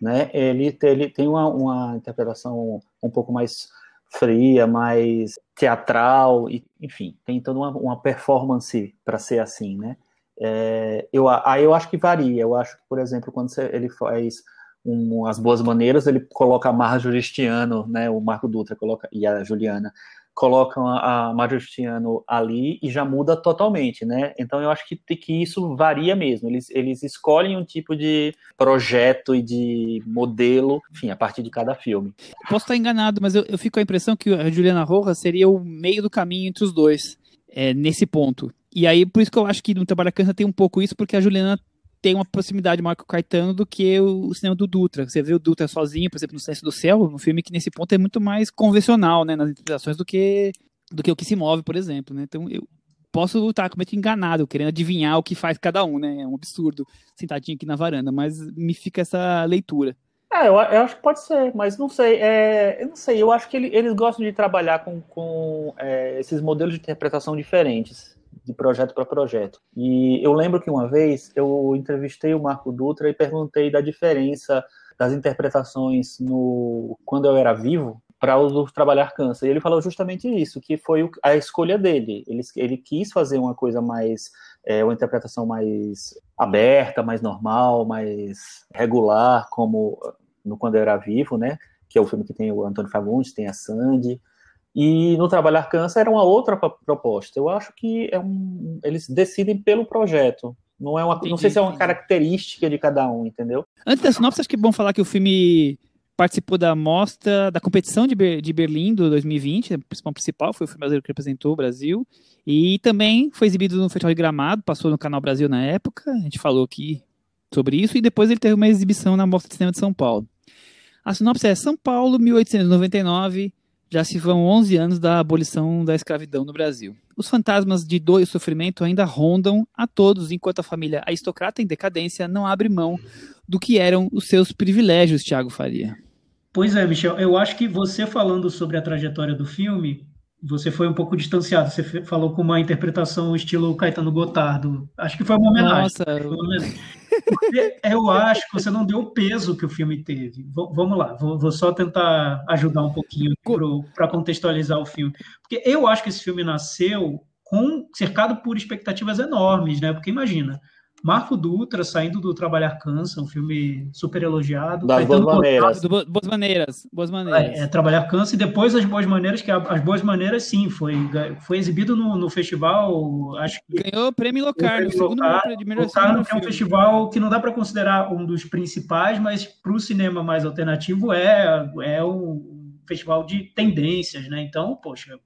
Né? Ele, ele tem uma, uma interpretação um pouco mais fria, mais teatral, e, enfim, tem toda uma, uma performance para ser assim, né? É, eu, aí eu acho que varia. Eu acho que, por exemplo, quando você- ele faz um, as boas maneiras, ele coloca a Marjo Justiano, né? O Marco Dutra coloca e a Juliana colocam a, a Justiano ali e já muda totalmente, né? Então eu acho que, que isso varia mesmo. Eles, eles escolhem um tipo de projeto e de modelo, enfim, a partir de cada filme. Posso estar enganado, mas eu, eu fico com a impressão que a Juliana Rojas seria o meio do caminho entre os dois, é, nesse ponto. E aí, por isso que eu acho que no Trabalho Cansa tem um pouco isso, porque a Juliana tem uma proximidade maior com o Caetano do que o, cinema do Dutra. Você vê o Dutra sozinho, por exemplo, no Silêncio do Céu, um filme que nesse ponto é muito mais convencional, né, nas interpretações do que do que o que se move, por exemplo, né? Então eu posso estar completamente enganado, querendo adivinhar o que faz cada um, né? É um absurdo sentadinho aqui na varanda, mas me fica essa leitura. É, eu, eu acho que pode ser, mas não sei. É, eu não sei, eu acho que ele- eles gostam de trabalhar com, com é, esses modelos de interpretação diferentes, de projeto para projeto. E eu lembro que uma vez eu entrevistei o Marco Dutra e perguntei da diferença das interpretações no Quando Eu Era Vivo para o Trabalhar Cansa. E ele falou justamente isso, que foi a escolha dele. Ele, ele quis fazer uma coisa mais, é, uma interpretação mais aberta, mais normal, mais regular, como no Quando Eu Era Vivo, né? Que é o filme que tem o Antônio Fagundes, tem a Sandy. E no Trabalhar Cansa era uma outra pro- proposta. Eu acho que é um, eles decidem pelo projeto. Não, é uma, não Entendi, sei se é uma entendi. característica de cada um, entendeu? Antes da sinopse, acho que é bom falar que o filme participou da mostra, da competição de, Ber- de Berlim do 2020, a principal principal, foi o filme brasileiro que representou o Brasil, e também foi exibido no Festival de Gramado, passou no Canal Brasil na época, a gente falou aqui sobre isso, e depois ele teve uma exibição na Mostra de Cinema de São Paulo. A sinopse é São Paulo, 1899, já se vão 11 anos da abolição da escravidão no Brasil. Os fantasmas de dor e sofrimento ainda rondam a todos, enquanto a família aristocrata em decadência não abre mão do que eram os seus privilégios, Tiago Faria. Pois é, Michel, eu acho que você falando sobre a trajetória do filme, você foi um pouco distanciado. Você falou com uma interpretação estilo Caetano Gotardo. Acho que foi uma homenagem. Nossa, uma homenagem. eu acho que você não deu o peso que o filme teve. V vamos lá, vou, vou, só tentar ajudar um pouquinho para contextualizar o filme. Porque eu acho que esse filme nasceu com cercado por expectativas enormes, né? Porque imagina, Marco Dutra saindo do Trabalhar Cansa, um filme super elogiado. Das Boas Maneiras. Do boas Maneiras. Boas Maneiras. É, é, Trabalhar Cansa e depois As Boas Maneiras, que As Boas Maneiras, sim, foi, foi exibido no, no festival, acho que... Ganhou o prêmio Locarno, o segundo Locarno, de melhor que é um festival que não dá para considerar um dos principais, mas para o cinema mais alternativo é, é um festival de tendências, né? Então, poxa,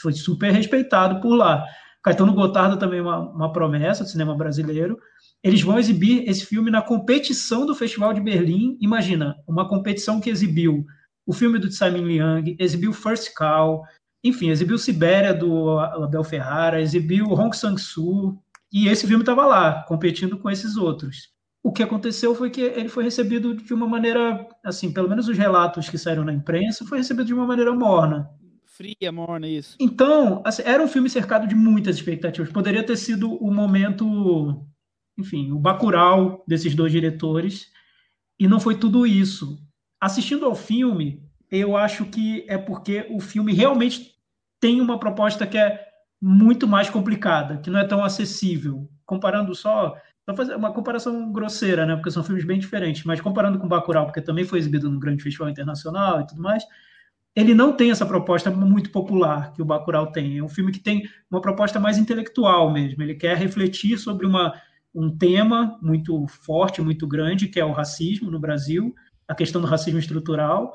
foi super respeitado por lá. Caetano Gotardo também é uma, uma promessa do cinema brasileiro. Eles vão exibir esse filme na competição do Festival de Berlim. Imagina, uma competição que exibiu o filme do Simon Liang, exibiu First Call, enfim, exibiu Sibéria do Abel Ferrara, exibiu Hong Sang-soo, e esse filme estava lá, competindo com esses outros. O que aconteceu foi que ele foi recebido de uma maneira, assim, pelo menos os relatos que saíram na imprensa, foi recebido de uma maneira morna fria, morna, isso. Então, assim, era um filme cercado de muitas expectativas. Poderia ter sido o momento, enfim, o bacural desses dois diretores, e não foi tudo isso. Assistindo ao filme, eu acho que é porque o filme realmente tem uma proposta que é muito mais complicada, que não é tão acessível. Comparando só, só fazer uma comparação grosseira, né, porque são filmes bem diferentes, mas comparando com Bacurau, porque também foi exibido no grande festival internacional e tudo mais, ele não tem essa proposta muito popular que o Bacurau tem. É um filme que tem uma proposta mais intelectual mesmo. Ele quer refletir sobre uma, um tema muito forte, muito grande, que é o racismo no Brasil, a questão do racismo estrutural.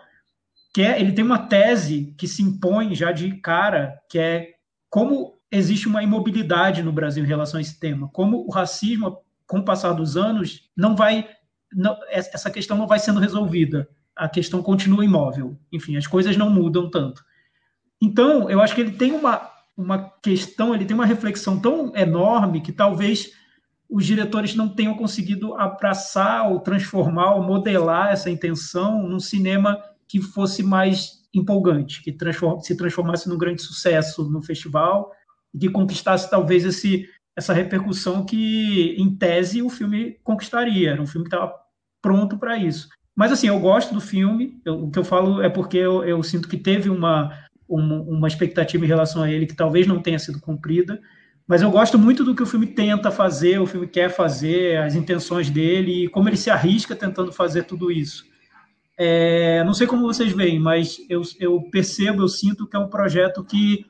Que é, ele tem uma tese que se impõe já de cara, que é como existe uma imobilidade no Brasil em relação a esse tema, como o racismo, com o passar dos anos, não vai, não, essa questão não vai sendo resolvida a questão continua imóvel. Enfim, as coisas não mudam tanto. Então, eu acho que ele tem uma, uma questão, ele tem uma reflexão tão enorme que talvez os diretores não tenham conseguido abraçar ou transformar ou modelar essa intenção num cinema que fosse mais empolgante, que transform, se transformasse num grande sucesso no festival e que conquistasse talvez esse, essa repercussão que, em tese, o filme conquistaria. Era um filme que estava pronto para isso. Mas assim, eu gosto do filme. Eu, o que eu falo é porque eu, eu sinto que teve uma, uma, uma, expectativa em relação a ele que talvez não tenha sido cumprida. Mas eu gosto muito do que o filme tenta fazer, o filme quer fazer, as intenções dele e como ele se arrisca tentando fazer tudo isso. É, não sei como vocês veem, mas eu, eu percebo, eu sinto que é um projeto que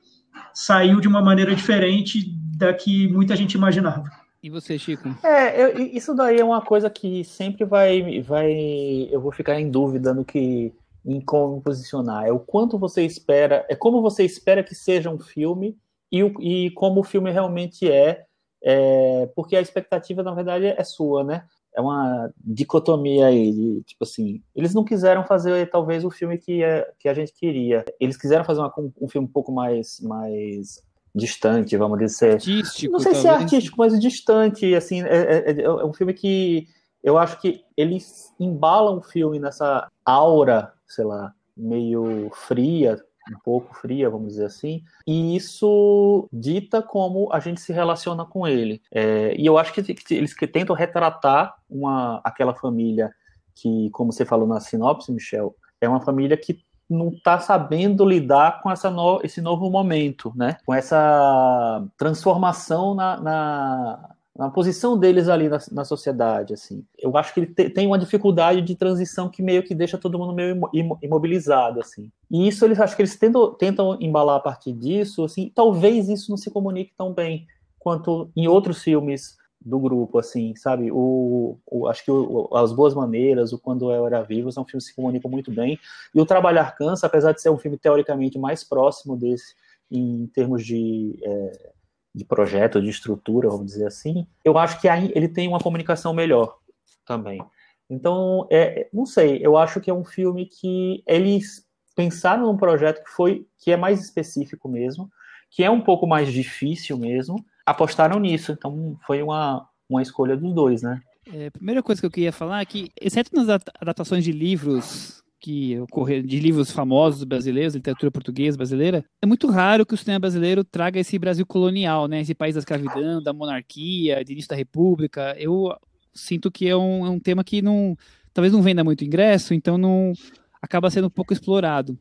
saiu de uma maneira diferente da que muita gente imaginava. E você, Chico? É, eu, isso daí é uma coisa que sempre vai, vai. Eu vou ficar em dúvida no que. em como posicionar. É o quanto você espera. É como você espera que seja um filme e, e como o filme realmente é, é. Porque a expectativa, na verdade, é sua, né? É uma dicotomia aí, de, tipo assim, eles não quiseram fazer talvez o filme que, é, que a gente queria. Eles quiseram fazer uma, um filme um pouco mais, mais distante, vamos dizer. Artístico. Não sei se é artístico, mas distante. Assim, é, é, é, é, um filme que eu acho que eles embalam o filme nessa aura, sei lá, meio fria, um pouco fria, vamos dizer assim, e isso dita como a gente se relaciona com ele. É, e eu acho que, que eles que tentam retratar uma, aquela família que, como você falou na sinopse, Michel, é uma família que não está sabendo lidar com essa no, esse novo momento, né? Com essa transformação na, na, na posição deles ali na, na, sociedade, assim. Eu acho que ele te, tem uma dificuldade de transição que meio que deixa todo mundo meio imobilizado, assim. E isso eles acho que eles tentam, tentam embalar a partir disso, assim. Talvez isso não se comunique tão bem quanto em outros filmes do grupo, assim, sabe? O, o acho que o, As Boas Maneiras, o Quando Eu Era Vivo, são filmes que se comunicam muito bem. E o Trabalhar Cansa, apesar de ser um filme teoricamente mais próximo desse, em termos de, é, de projeto, de estrutura, vamos dizer assim, eu acho que ele tem uma comunicação melhor. também. Então, é, não sei, eu acho que é um filme que eles pensaram num projeto que foi que é mais específico mesmo, que é um pouco mais difícil mesmo, apostaram nisso. Então, foi uma, uma escolha dos dois, né? É, primeira coisa que eu queria falar é que, exceto nas adaptações de livros que ocorreram, de livros famosos brasileiros, literatura portuguesa brasileira, é muito raro que o cinema brasileiro traga esse Brasil colonial, né? Esse país da escravidão, da monarquia, de início da república. Eu sinto que é um, é um tema que não, talvez não venda muito ingresso, então não acaba sendo um pouco explorado.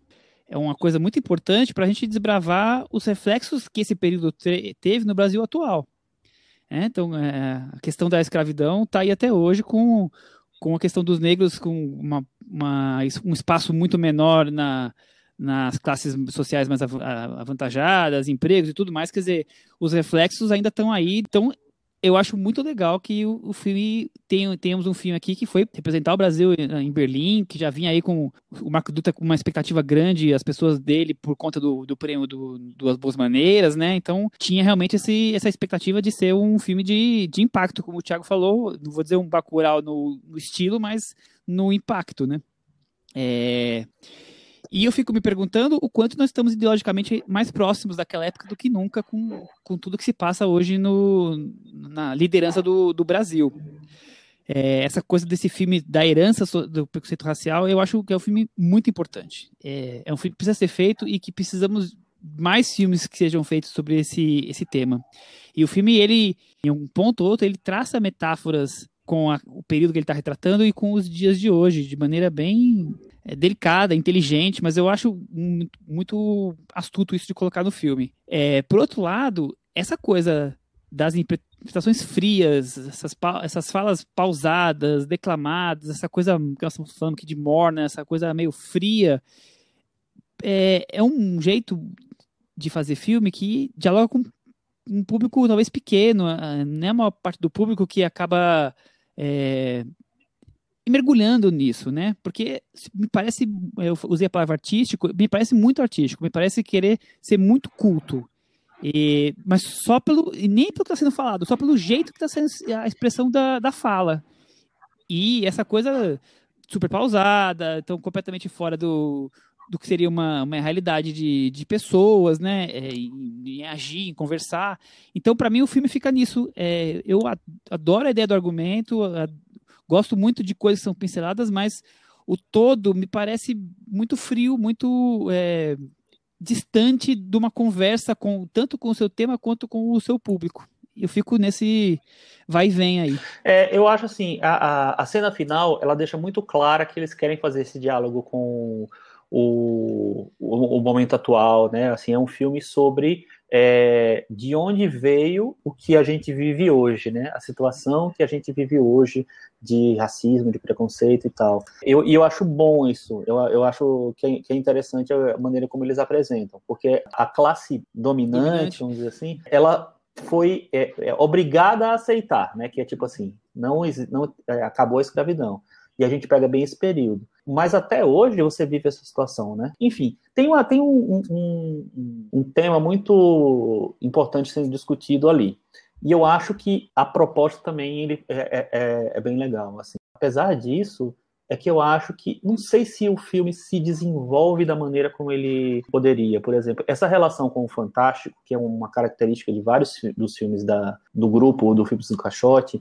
É uma coisa muito importante para a gente desbravar os reflexos que esse período teve no Brasil atual. É, então, é, a questão da escravidão está aí até hoje com, com a questão dos negros com uma, uma um espaço muito menor na, nas classes sociais mais avantajadas, empregos e tudo mais, quer dizer, os reflexos ainda estão aí, então eu acho muito legal que o, o filme tem, temos um filme aqui que foi representar o Brasil em Berlim, que já vinha aí com o Marco Dutra com uma expectativa grande, as pessoas dele por conta do, do prêmio do Duas Boas Maneiras, né? Então tinha realmente esse, essa expectativa de ser um filme de, de impacto, como o Thiago falou, não vou dizer um Bacurau no, no estilo, mas no impacto, né? É... E eu fico me perguntando o quanto nós estamos ideologicamente mais próximos daquela época do que nunca com, com tudo que se passa hoje no, na liderança do, do Brasil. É, essa coisa desse filme da herança do preconceito racial, eu acho que é um filme muito importante. É, é um filme que precisa ser feito e que precisamos mais filmes que sejam feitos sobre esse, esse tema. E o filme, ele, em um ponto ou outro, ele traça metáforas com a, o período que ele está retratando e com os dias de hoje, de maneira bem é, delicada, inteligente, mas eu acho muito, muito, astuto isso de colocar no filme. É, por outro lado, essa coisa das interpretações frias, essas, essas falas pausadas, declamadas, essa coisa que nós estamos falando aqui de morna, essa coisa meio fria, é, é um jeito de fazer filme que dialoga com um público talvez pequeno, não é a maior parte do público que acaba é, mergulhando nisso, né? Porque me parece, eu usei a palavra artístico, me parece muito artístico, me parece querer ser muito culto. E, mas só pelo, e nem pelo que está sendo falado, só pelo jeito que está sendo a expressão da, da fala. E essa coisa super pausada, então completamente fora do, do que seria uma, uma realidade de, de pessoas, né? É, em, em, agir, em conversar. Então, para mim, o filme fica nisso. É, eu adoro a ideia do argumento, Gosto muito de coisas que são pinceladas, mas o todo me parece muito frio, muito é, distante de uma conversa com tanto com o seu tema quanto com o seu público. Eu fico nesse vai e vem aí. É, eu acho assim, a, a, a cena final ela deixa muito clara que eles querem fazer esse diálogo com o, o, o momento atual, né? Assim, é um filme sobre é, de onde veio o que a gente vive hoje, né? A situação que a gente vive hoje de racismo, de preconceito e tal. Eu, e eu acho bom isso. Eu, eu acho que é, que é interessante a maneira como eles apresentam, porque a classe dominante, dominante. vamos dizer assim, ela foi é, é, obrigada a aceitar, né? Que é tipo assim, não, não é, acabou a escravidão. E a gente pega bem esse período. Mas até hoje você vive essa situação, né? Enfim, tem, uma, tem um, um, um tema muito importante sendo discutido ali. E eu acho que a proposta também ele é, é, é, é bem legal. Assim. Apesar disso, é que eu acho que não sei se o filme se desenvolve da maneira como ele poderia. Por exemplo, essa relação com o fantástico, que é uma característica de vários dos filmes da, do grupo do filme do Caixote,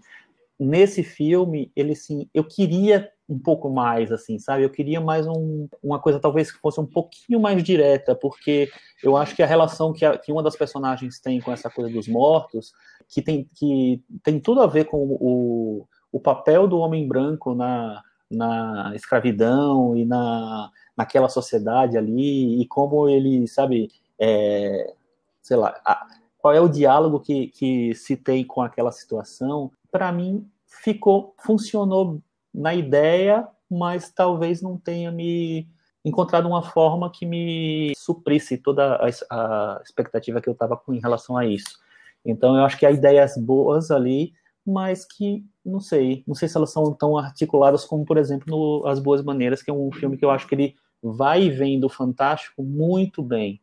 nesse filme, ele sim, eu queria um pouco mais, assim, sabe? Eu queria mais um, uma coisa talvez que fosse um pouquinho mais direta, porque eu acho que a relação que, a, que uma das personagens tem com essa coisa dos mortos, que tem, que tem tudo a ver com o, o papel do homem branco na, na escravidão e na, naquela sociedade ali, e como ele, sabe, é, sei lá, a, qual é o diálogo que, que se tem com aquela situação, para mim ficou funcionou na ideia, mas talvez não tenha me encontrado uma forma que me suprisse toda a, a expectativa que eu estava com em relação a isso. Então eu acho que há ideias boas ali, mas que não sei, não sei se elas são tão articuladas como, por exemplo, no As Boas Maneiras, que é um filme que eu acho que ele vai e vem do fantástico muito bem.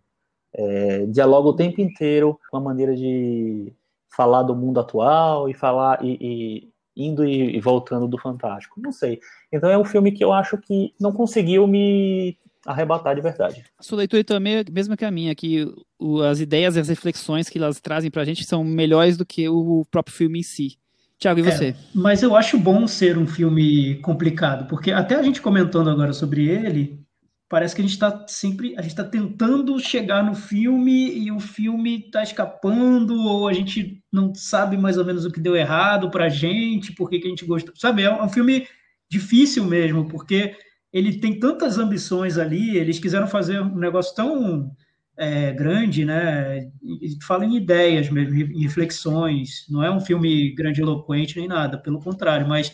É, dialoga o tempo inteiro com a maneira de falar do mundo atual e falar e, e, indo e, e voltando do Fantástico. Não sei. Então é um filme que eu acho que não conseguiu me arrebatar de verdade. A sua leitura também é a mesma que a minha, que o, as ideias e as reflexões que elas trazem pra gente são melhores do que o próprio filme em si. Tiago, e É, você? mas eu acho bom ser um filme complicado, porque até a gente comentando agora sobre ele, parece que a gente está sempre, a gente está tentando chegar no filme e o filme está escapando, ou a gente não sabe mais ou menos o que deu errado pra gente, por que que a gente gostou. Sabe, é um filme difícil mesmo, porque ele tem tantas ambições ali, eles quiseram fazer um negócio tão é, grande, né? Fala em ideias mesmo, em reflexões. Não é um filme grandiloquente nem nada, pelo contrário, mas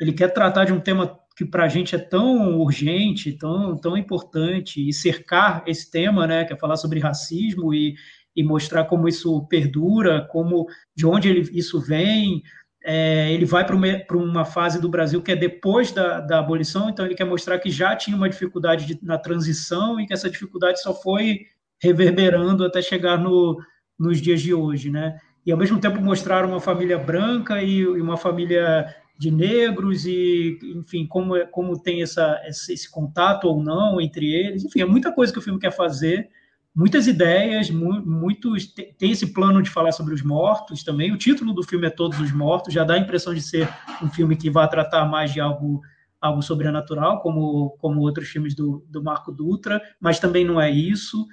ele quer tratar de um tema que para a gente é tão urgente, tão, tão importante, e cercar esse tema, né? Que é falar sobre racismo e, e mostrar como isso perdura, como de onde ele, isso vem. É, ele vai para uma fase do Brasil que é depois da, da abolição, então ele quer mostrar que já tinha uma dificuldade de, na transição e que essa dificuldade só foi reverberando até chegar no, nos dias de hoje, né? E ao mesmo tempo mostrar uma família branca e, e uma família de negros e, enfim, como, é- como tem essa, esse, esse contato ou não entre eles. Enfim, é muita coisa que o filme quer fazer, muitas ideias, mu- muitos te- tem esse plano de falar sobre os mortos também. O título do filme é Todos os Mortos, já dá a impressão de ser um filme que vai tratar mais de algo algo sobrenatural, como como outros filmes do, do Marco Dutra, mas também não é isso.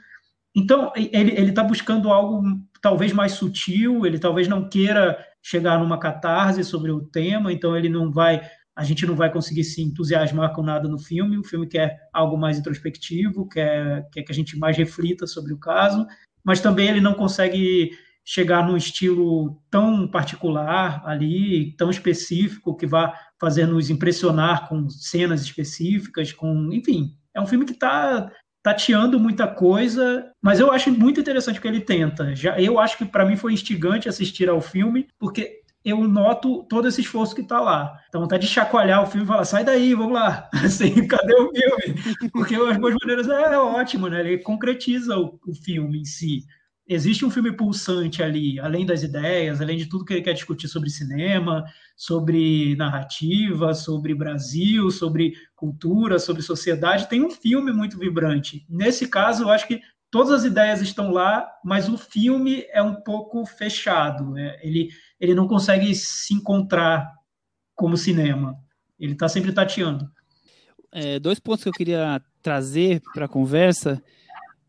Então, ele ele está buscando algo talvez mais sutil, ele talvez não queira chegar numa catarse sobre o tema, então ele não vai, a gente não vai conseguir se entusiasmar com nada no filme, o filme quer algo mais introspectivo, quer, quer que a gente mais reflita sobre o caso, mas também ele não consegue chegar num estilo tão particular ali, tão específico, que vá fazer nos impressionar com cenas específicas, com, enfim, é um filme que está tateando muita coisa, mas eu acho muito interessante o que ele tenta. Já, eu acho que para mim foi instigante assistir ao filme, porque eu noto todo esse esforço que está lá. Então tá de chacoalhar o filme e falar, sai daí, vamos lá. Assim, cadê o filme? Porque as boas maneiras é, é ótimo, né? Ele concretiza o, o filme em si. Existe um filme pulsante ali, além das ideias, além de tudo que ele quer discutir sobre cinema, sobre narrativa, sobre Brasil, sobre cultura, sobre sociedade. Tem um filme muito vibrante. Nesse caso, eu acho que todas as ideias estão lá, mas o filme é um pouco fechado. Né? Ele, ele não consegue se encontrar como cinema. Ele está sempre tateando. É, dois pontos que eu queria trazer para a conversa.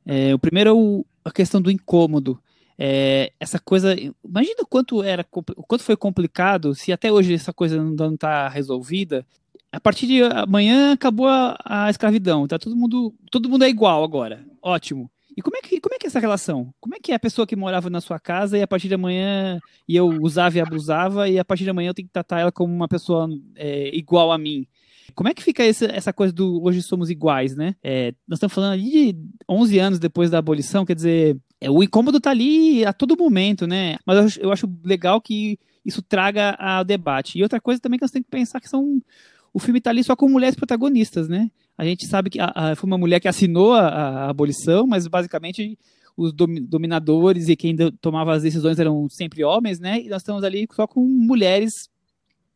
É, o primeiro é o, a questão do incômodo. É, essa coisa, imagina quanto era, quanto foi complicado, se até hoje essa coisa não está resolvida. A partir de amanhã acabou a, a, escravidão, tá todo mundo, todo mundo é igual agora, ótimo. E como é que como é que é essa relação? Como é que é a pessoa que morava na sua casa e a partir de amanhã e eu usava e abusava e a partir de amanhã eu tenho que tratar ela como uma pessoa é, igual a mim? Como é que fica essa, essa coisa do hoje somos iguais, né? É, nós estamos falando ali de 11 anos depois da abolição, quer dizer, é, o incômodo está ali a todo momento, né? Mas eu, eu, acho legal que isso traga ao debate. E outra coisa também que nós temos que pensar que são o filme está ali só com mulheres protagonistas, né? A gente sabe que a, a, foi uma mulher que assinou a, a abolição, mas basicamente os dominadores e quem tomava as decisões eram sempre homens, né? E nós estamos ali só com mulheres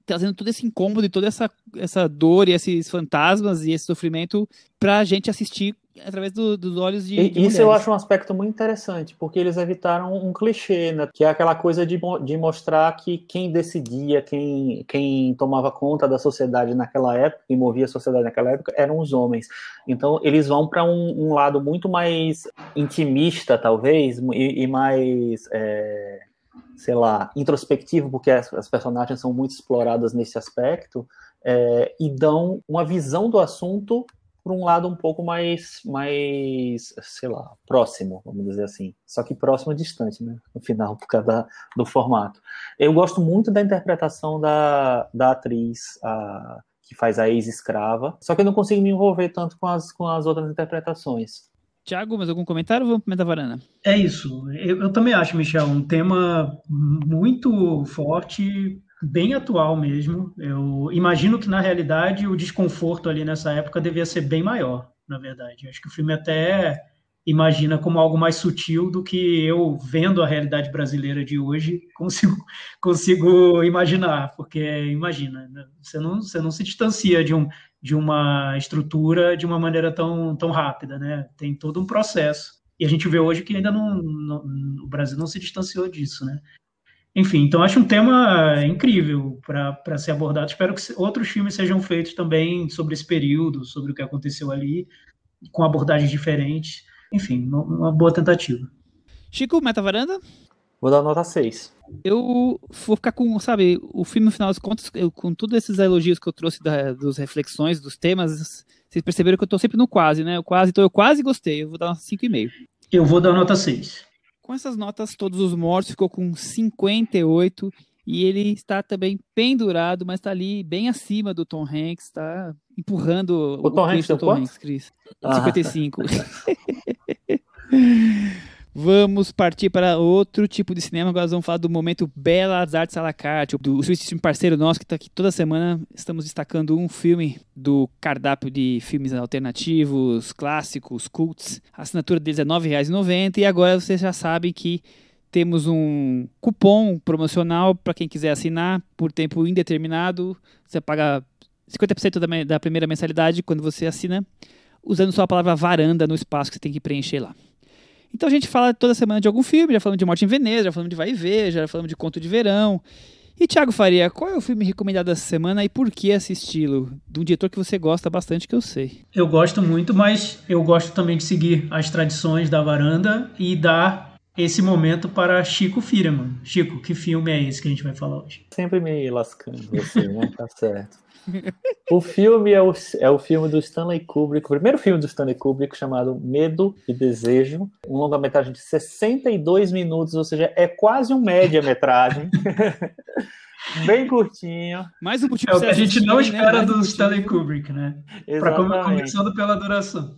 trazendo todo esse incômodo e toda essa, essa dor e esses fantasmas e esse sofrimento para a gente assistir através do, dos olhos de, de Isso mulheres. eu acho um aspecto muito interessante, porque eles evitaram um clichê, né? Que é aquela coisa de, de mostrar que quem decidia, quem, quem tomava conta da sociedade naquela época, e movia a sociedade naquela época, eram os homens. Então eles vão para um, um, lado muito mais intimista, talvez, e, e mais. É sei lá, introspectivo, porque as, as, personagens são muito exploradas nesse aspecto, é, e dão uma visão do assunto por um lado um pouco mais, mais, sei lá, próximo, vamos dizer assim. Só que próximo e distante, né? No final, por causa da, do formato. Eu gosto muito da interpretação da, da atriz, a, que faz a ex-escrava, só que eu não consigo me envolver tanto com as, com as outras interpretações. Tiago, mais algum comentário ou vamos para a varanda? É isso. Eu, eu, também acho, Michel, um tema muito forte, bem atual mesmo. Eu imagino que, na realidade, o desconforto ali nessa época devia ser bem maior, na verdade. Acho que o filme até imagina como algo mais sutil do que eu, vendo a realidade brasileira de hoje, consigo, consigo imaginar. Porque, imagina, né, você não, você não se distancia de, um, de uma estrutura de uma maneira tão, tão rápida, né? Tem todo um processo. E a gente vê hoje que ainda não, não o Brasil não se distanciou disso, né? Enfim, então acho um tema incrível para ser abordado. Espero que outros filmes sejam feitos também sobre esse período, sobre o que aconteceu ali, com abordagens diferentes. Enfim, uma boa tentativa. Chico, meta varanda? Vou dar nota 6. Eu vou ficar com, sabe, o filme, no final das contas, eu, com todos esses elogios que eu trouxe da, dos reflexões, dos temas, vocês perceberam que eu tô sempre no quase, né? Eu quase, então eu quase gostei. Eu vou dar nota 5,5. Eu vou dar nota 6. Com essas notas, todos os mortos ficou com 58 e ele está também pendurado, mas está ali bem acima do Tom Hanks, está empurrando o, o Tom Hanks, do Tom Hanks, Cris. Ah. 55. Vamos partir para outro tipo de cinema. Agora vamos falar do momento Belas Artes à la carte, do suíço parceiro nosso que está aqui toda semana. Estamos destacando um filme do cardápio de filmes alternativos, clássicos, cults. A assinatura deles é R$ 9,90 e agora vocês já sabem que temos um cupom promocional para quem quiser assinar por tempo indeterminado. Você paga 50% da, da primeira mensalidade quando você assina, usando só a palavra varanda no espaço que você tem que preencher lá. Então a gente fala toda semana de algum filme, já falamos de Morte em Veneza, já falamos de Vai e Veja, já falamos de Conto de Verão. E Thiago Faria, qual é o filme recomendado essa semana e por que assisti-lo? De um diretor que você gosta bastante, que eu sei. Eu gosto muito, mas eu gosto também de seguir as tradições da varanda e dar esse momento para Chico Firman. Chico, que filme é esse que a gente vai falar hoje? Sempre me lascando você, né? Tá certo. O filme é o, é o filme do Stanley Kubrick, o primeiro filme do Stanley Kubrick chamado Medo e Desejo, um longa-metragem de 62 minutos, ou seja, é quase um média-metragem. Bem curtinho. Mais um motivo é o que a gente não né? espera né? do Stanley Kubrick, né? Para começando pela duração.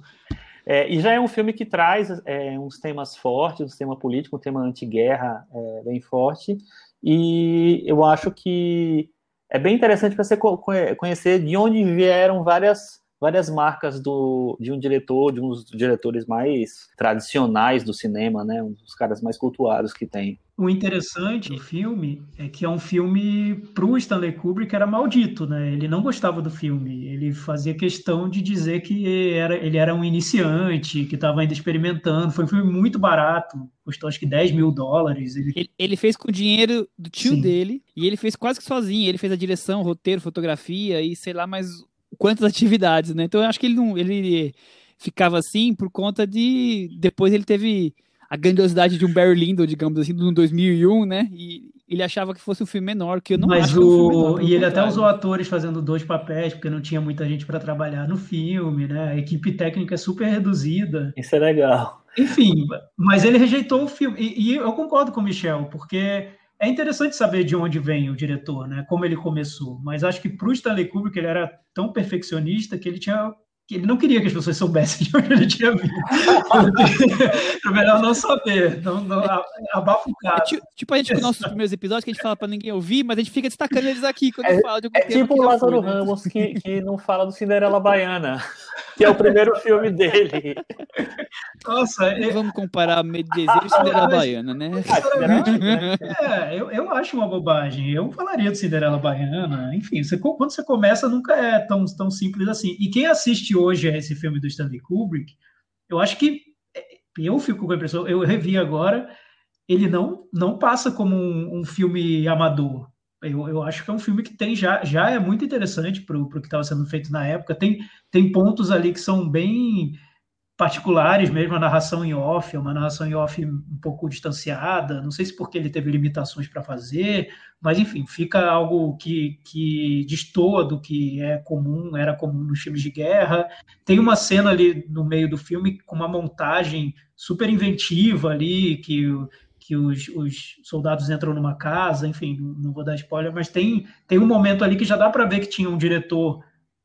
É, e já é um filme que traz é, uns temas fortes, um tema político, um tema anti-guerra é, bem forte. E eu acho que é bem interessante para você conhecer de onde vieram várias, várias marcas do, de um diretor, de um dos diretores mais tradicionais do cinema, né? Um dos caras mais cultuados que tem. O interessante do filme é que é um filme para o Stanley Kubrick era maldito, né? Ele não gostava do filme. Ele fazia questão de dizer que era, ele era um iniciante, que estava ainda experimentando. Foi um filme muito barato, custou acho que 10 mil dólares. Ele, ele, ele fez com o dinheiro do tio Sim. dele e ele fez quase que sozinho. Ele fez a direção, roteiro, fotografia e sei lá mais quantas atividades, né? Então eu acho que ele não, ele ficava assim por conta de depois ele teve a grandiosidade de um Barry Lyndon, digamos assim, no 2001, né? E ele achava que fosse um filme menor, que eu não Mas acho o... um filme menor, E ele até usou atores fazendo dois papéis, porque não tinha muita gente para trabalhar no filme, né? A equipe técnica é super reduzida. Isso é legal. Enfim, mas ele rejeitou o filme. E, e eu concordo com o Michel, porque é interessante saber de onde vem o diretor, né? Como ele começou. Mas acho que para o Stanley Kubrick ele era tão perfeccionista que ele tinha que ele não queria que as pessoas soubessem de onde ele tinha vindo. é melhor não saber, não, não abafa o cara. É, tipo, a gente com os nossos primeiros episódios, que a gente fala para ninguém ouvir, mas a gente fica destacando eles aqui quando é, fala de algum É tipo o Lázaro né? Ramos que, que não fala do Cinderela Baiana, que é o primeiro filme dele. Nossa, é... Vamos comparar Medieval e Cinderela Baiana, né? Ah, é, eu, eu acho uma bobagem. Eu falaria do Cinderela Baiana. Enfim, você, quando você começa, nunca é tão, tão simples assim. E quem assiste hoje a esse filme do Stanley Kubrick, eu acho que é, eu fico com a impressão, eu revi agora, ele não, não passa como um, um filme amador. Eu, eu, acho que é um filme que tem já, já é muito interessante para o que estava sendo feito na época. Tem, tem pontos ali que são bem particulares mesmo, a narração em off, é uma narração em off um pouco distanciada, não sei se porque ele teve limitações para fazer, mas enfim, fica algo que, que destoa do que é comum, era comum nos filmes de guerra. Tem uma cena ali no meio do filme com uma montagem super inventiva ali, que, que os, os soldados entram numa casa, enfim, não vou dar spoiler, mas tem, tem um momento ali que já dá para ver que tinha um diretor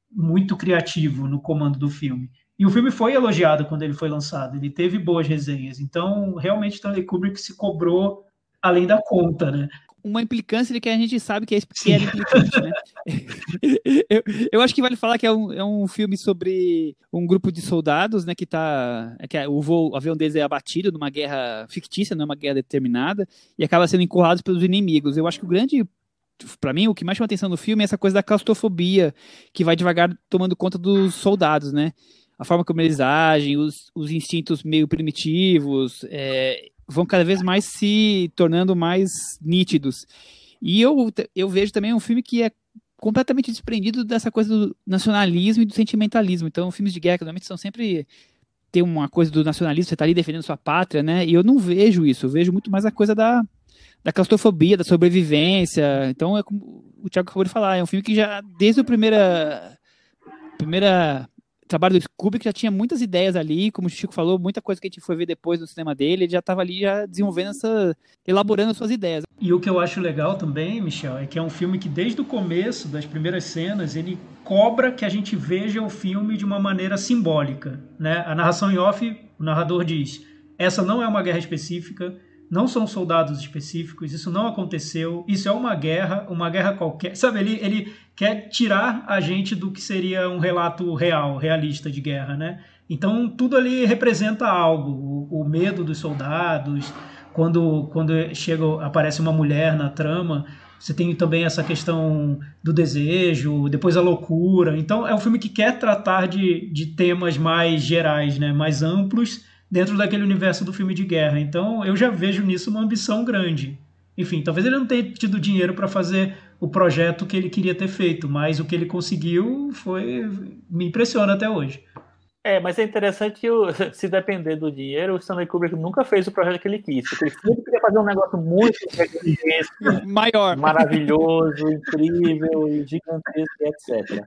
muito criativo no comando do filme. E o filme foi elogiado quando ele foi lançado, ele teve boas resenhas. Então, realmente, Stanley Kubrick se cobrou além da conta, né? uma implicância de que a gente sabe que, é, que era implicante, né? eu, eu, acho que vale falar que é um, é um filme sobre um grupo de soldados, né, que tá, é que o, voo, o avião deles é abatido numa guerra fictícia, não é uma guerra determinada, e acaba sendo encurralados pelos inimigos. Eu acho que o grande para mim, o que mais chama atenção no filme é essa coisa da claustrofobia, que vai devagar tomando conta dos soldados, né? A forma como eles agem, os, os instintos meio primitivos, é, vão cada vez mais se tornando mais nítidos. E eu, eu vejo também um filme que é completamente desprendido dessa coisa do nacionalismo e do sentimentalismo. Então, filmes de guerra, normalmente, são sempre tem uma coisa do nacionalismo, você está ali defendendo sua pátria, né? E eu não vejo isso, eu vejo muito mais a coisa da, da claustrofobia, da sobrevivência. Então, é como o Thiago acabou de falar, é um filme que já, desde a primeira, primeira trabalho do Kubrick já tinha muitas ideias ali, como o Chico falou, muita coisa que a gente foi ver depois no cinema dele, ele já estava ali já desenvolvendo essa, elaborando as suas ideias. E o que eu acho legal também, Michel, é que é um filme que desde o começo, das primeiras cenas, ele cobra que a gente veja o filme de uma maneira simbólica, né? A narração em off, o narrador diz: essa não é uma guerra específica, não são soldados específicos, isso não aconteceu, isso é uma guerra, uma guerra qualquer. Sabe, ele, ele quer tirar a gente do que seria um relato real, realista de guerra, né? Então tudo ali representa algo, o, o medo dos soldados, quando, quando chega, aparece uma mulher na trama, você tem também essa questão do desejo, depois a loucura. Então é um filme que quer tratar de, de temas mais gerais, né? mais amplos, dentro daquele universo do filme de guerra. Então eu já vejo nisso uma ambição grande. Enfim, talvez ele não tenha tido dinheiro para fazer o projeto que ele queria ter feito, mas o que ele conseguiu foi me impressiona até hoje. É, mas é interessante que se depender do dinheiro, o Stanley Kubrick nunca fez o projeto que ele quis. Porque ele sempre queria fazer um negócio muito maior, maravilhoso, incrível, gigantesco, etc.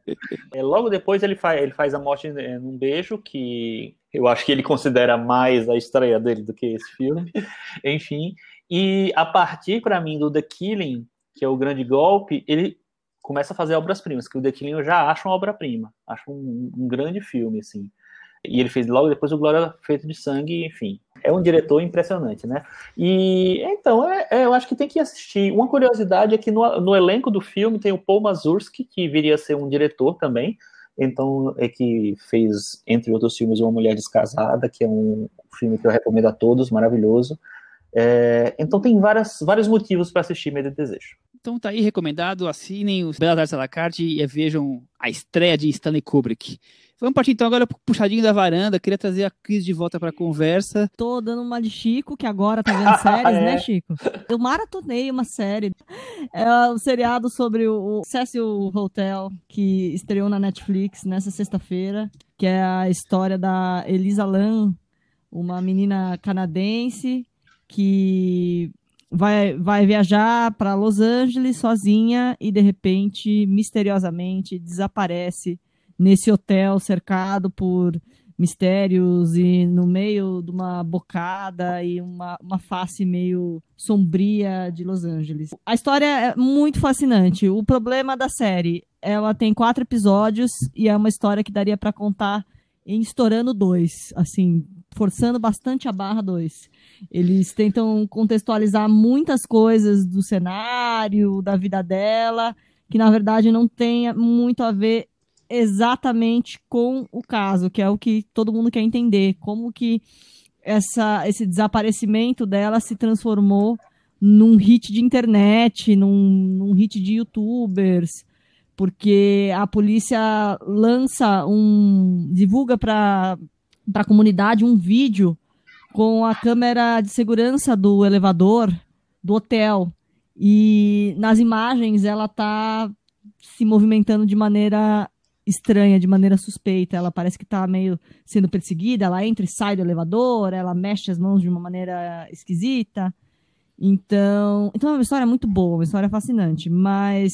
É, logo depois ele faz, ele faz a morte num beijo, que eu acho que ele considera mais a estreia dele do que esse filme. Enfim, e a partir para mim do The Killing, que é o grande golpe, ele começa a fazer obras-primas, que o The Killing eu já acho uma obra-prima, acho um, um grande filme assim. E ele fez logo depois o Glória Feito de Sangue, enfim. É um diretor impressionante, né? E então, é, é, eu acho que tem que assistir. Uma curiosidade é que no, no elenco do filme tem o Paul Mazursky, que viria a ser um diretor também. Então, é que fez, entre outros filmes, Uma Mulher Descasada, que é um filme que eu recomendo a todos, maravilhoso. É, então, tem várias, vários motivos para assistir Medo e Desejo. Então tá aí recomendado, assinem os Belas Artes à la carte e vejam a estreia de Stanley Kubrick. Vamos partir então agora pro puxadinho da varanda. Queria trazer a Cris de volta pra conversa. Tô dando uma de Chico, que agora tá vendo séries, né, é. Chico? Eu maratonei uma série. É um seriado sobre o Cecil Hotel, que estreou na Netflix nessa sexta-feira, que é a história da Elisa Lam, uma menina canadense que vai, vai viajar para Los Angeles sozinha e de repente, misteriosamente, desaparece nesse hotel cercado por mistérios e no meio de uma bocada e uma, uma face meio sombria de Los Angeles. A história é muito fascinante. O problema da série, ela tem quatro episódios e é uma história que daria para contar em estourando dois, assim, forçando bastante a barra dois. Eles tentam contextualizar muitas coisas do cenário, da vida dela, que na verdade não tem muito a ver exatamente com o caso, que é o que todo mundo quer entender, como que essa, esse desaparecimento dela se transformou num hit de internet, num, num hit de youtubers, porque a polícia lança um. divulga para a comunidade um vídeo com a câmera de segurança do elevador do hotel. E nas imagens ela está se movimentando de maneira estranha, de maneira suspeita. Ela parece que está meio sendo perseguida, ela entra e sai do elevador, ela mexe as mãos de uma maneira esquisita. Então, então é uma história muito boa, uma história fascinante, mas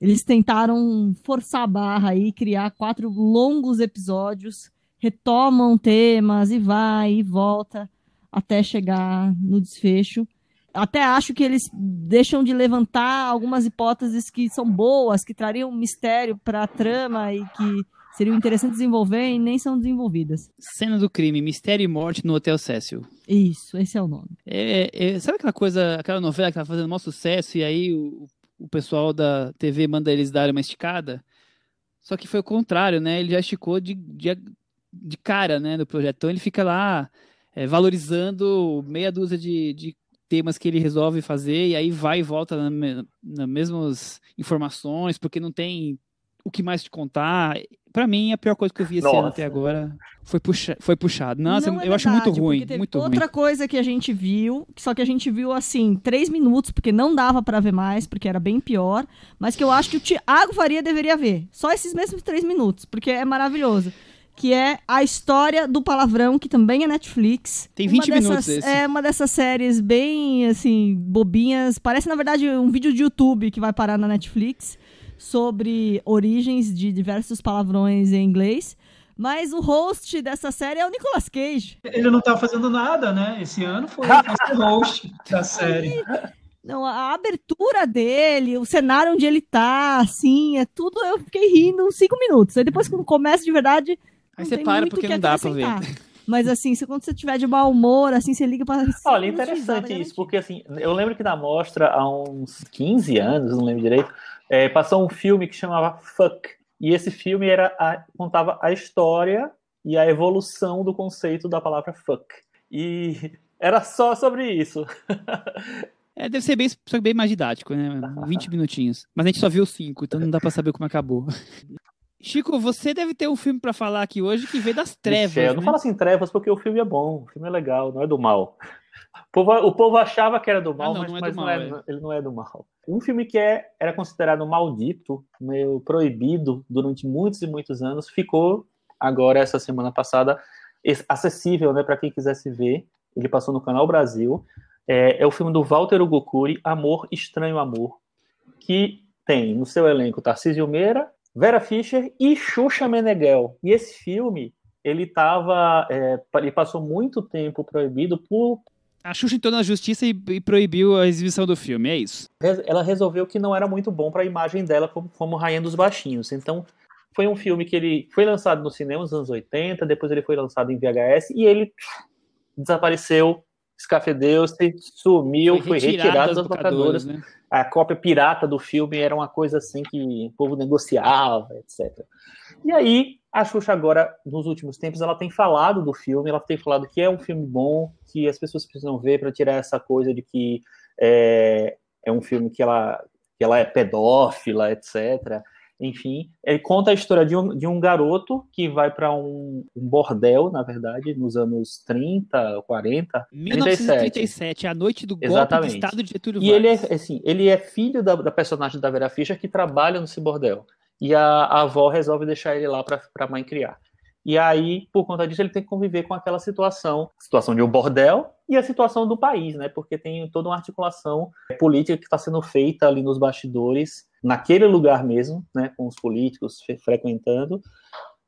eles tentaram forçar a barra e criar quatro longos episódios, retomam temas e vai e volta até chegar no desfecho até acho que eles deixam de levantar algumas hipóteses que são boas, que trariam mistério para a trama e que seriam interessantes desenvolver e nem são desenvolvidas. Cena do crime, Mistério e Morte no Hotel Cecil. Isso, esse é o nome. É, é, sabe aquela coisa, aquela novela que tá fazendo maior sucesso e aí o, o pessoal da TV manda eles darem uma esticada? Só que foi o contrário, né? Ele já esticou de, de, de cara, né, no projeto. Então ele fica lá é, valorizando meia dúzia de, de temas que ele resolve fazer e aí vai e volta nas na mesmas informações, porque não tem o que mais te contar. Para mim, a pior coisa que eu vi esse Nossa. ano até agora foi, puxa, foi puxado. Nossa, Não é eu acho muito verdade, ruim, teve muito ruim. outra coisa que a gente viu, só que a gente viu assim, três minutos, porque não dava pra ver mais, porque era bem pior, mas que eu acho que o Thiago Faria deveria ver. Só esses mesmos três minutos, porque é maravilhoso. Que é a história do palavrão, que também é Netflix. Tem Uma 20 dessas- minutos esse. É uma dessas séries bem, assim, bobinhas. Parece, na verdade, um vídeo de YouTube que vai parar na Netflix sobre origens de diversos palavrões em inglês. Mas o host dessa série é o Nicolas Cage. Ele não tá fazendo nada, né? Esse ano foi foi o host da série. Não, a abertura dele, o cenário onde ele tá, assim, é tudo. Eu fiquei rindo uns cinco minutos. Aí depois, quando começa de verdade. Aí você para porque não dá pra ver. Mas assim, se quando você tiver de mau humor, assim, você liga pra. Olha, interessante isso, porque assim, eu lembro que na mostra, há uns 15 anos, não lembro direito, é, passou um filme que chamava Fuck. E esse filme era a- contava a história e a evolução do conceito da palavra fuck. E era só sobre isso. É, deve ser bem, só bem mais didático, né? 20 minutinhos. Mas a gente só viu cinco, então não dá pra saber como acabou. Chico, você deve ter um filme pra falar aqui hoje que veio das trevas, Michel, né? Não fala assim trevas porque o filme é bom, o filme é legal, não é do mal. O povo, o povo achava que era do mal, Ah, não, mas, não é mas do não mal, é- ele não é do mal. Um filme que é, era considerado maldito, meio proibido durante muitos e muitos anos, ficou agora, essa semana passada, es- acessível né, para quem quisesse ver. Ele passou no Canal Brasil. É, é o filme do Walter Ugokuri, Amor, Estranho Amor, que tem no seu elenco Tarcísio Meira, Vera Fischer e Xuxa Meneghel. E esse filme, ele tava, é, ele passou muito tempo proibido por A Xuxa entrou na justiça e, e proibiu a exibição do filme, é isso. ela resolveu que não era muito bom para a imagem dela como, como Rainha dos Baixinhos. Então, foi um filme que ele foi lançado no cinema nos anos 80, depois ele foi lançado em VHS e ele desapareceu, escafedeu-se, sumiu, foi, retirado das locadoras. né? A cópia pirata do filme era uma coisa assim que o povo negociava, etc. E aí, a Xuxa agora, nos últimos tempos, ela tem falado do filme, ela tem falado que é um filme bom, que as pessoas precisam ver para tirar essa coisa de que é, é um filme que ela, que ela é pedófila, etc. Enfim, ele conta a história de um, de um garoto que vai para um, um bordel, na verdade, nos anos 30, 40, 1937, a noite do golpe Exatamente. do Estado de Getúlio e ele é, Vargas. assim, ele é filho da, da personagem da Vera Fischer que trabalha no bordel. E a, a avó resolve deixar ele lá para a mãe criar. E aí, por conta disso, ele tem que conviver com aquela situação, situação de um bordel e a situação do país, né? Porque tem toda uma articulação política que está sendo feita ali nos bastidores, naquele lugar mesmo, né? Com os políticos frequentando.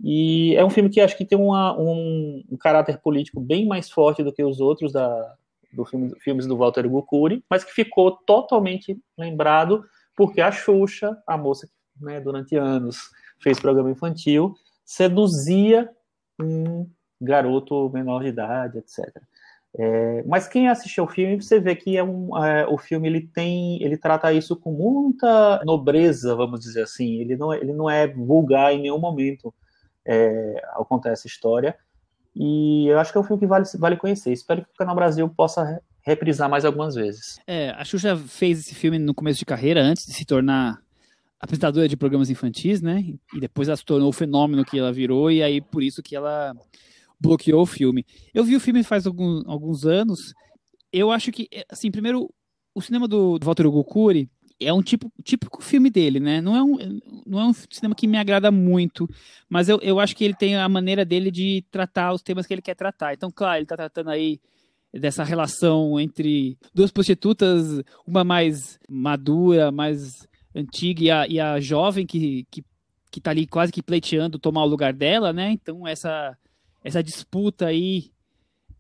E é um filme que acho que tem uma, um, um caráter político bem mais forte do que os outros da, do filme, filmes do Walter Gukuri, mas que ficou totalmente lembrado porque a Xuxa, a moça que né, durante anos fez programa infantil, seduzia um garoto menor de idade, etc. É, mas quem assistiu o filme, você vê que é um, é, o filme ele tem, ele trata isso com muita nobreza, vamos dizer assim. Ele não, é- ele não é vulgar em nenhum momento é, ao contar essa história. E eu acho que é um filme que vale, vale conhecer. Espero que o Canal Brasil possa re- reprisar mais algumas vezes. É, a Xuxa fez esse filme no começo de carreira, antes de se tornar apresentadora de programas infantis, né? E depois ela se tornou o fenômeno que ela virou, e aí por isso que ela bloqueou o filme. Eu vi o filme faz algum- alguns anos. Eu acho que, assim, primeiro, o cinema do, do Walter Gokuri é um tipo, típico filme dele, né? Não é, um, não é um cinema que me agrada muito, mas eu, eu acho que ele tem a maneira dele de tratar os temas que ele quer tratar. Então, claro, ele tá tratando aí dessa relação entre duas prostitutas, uma mais madura, mais antiga, e a, e a jovem que, que, que tá ali quase que pleiteando tomar o lugar dela, né? Então, essa, essa disputa aí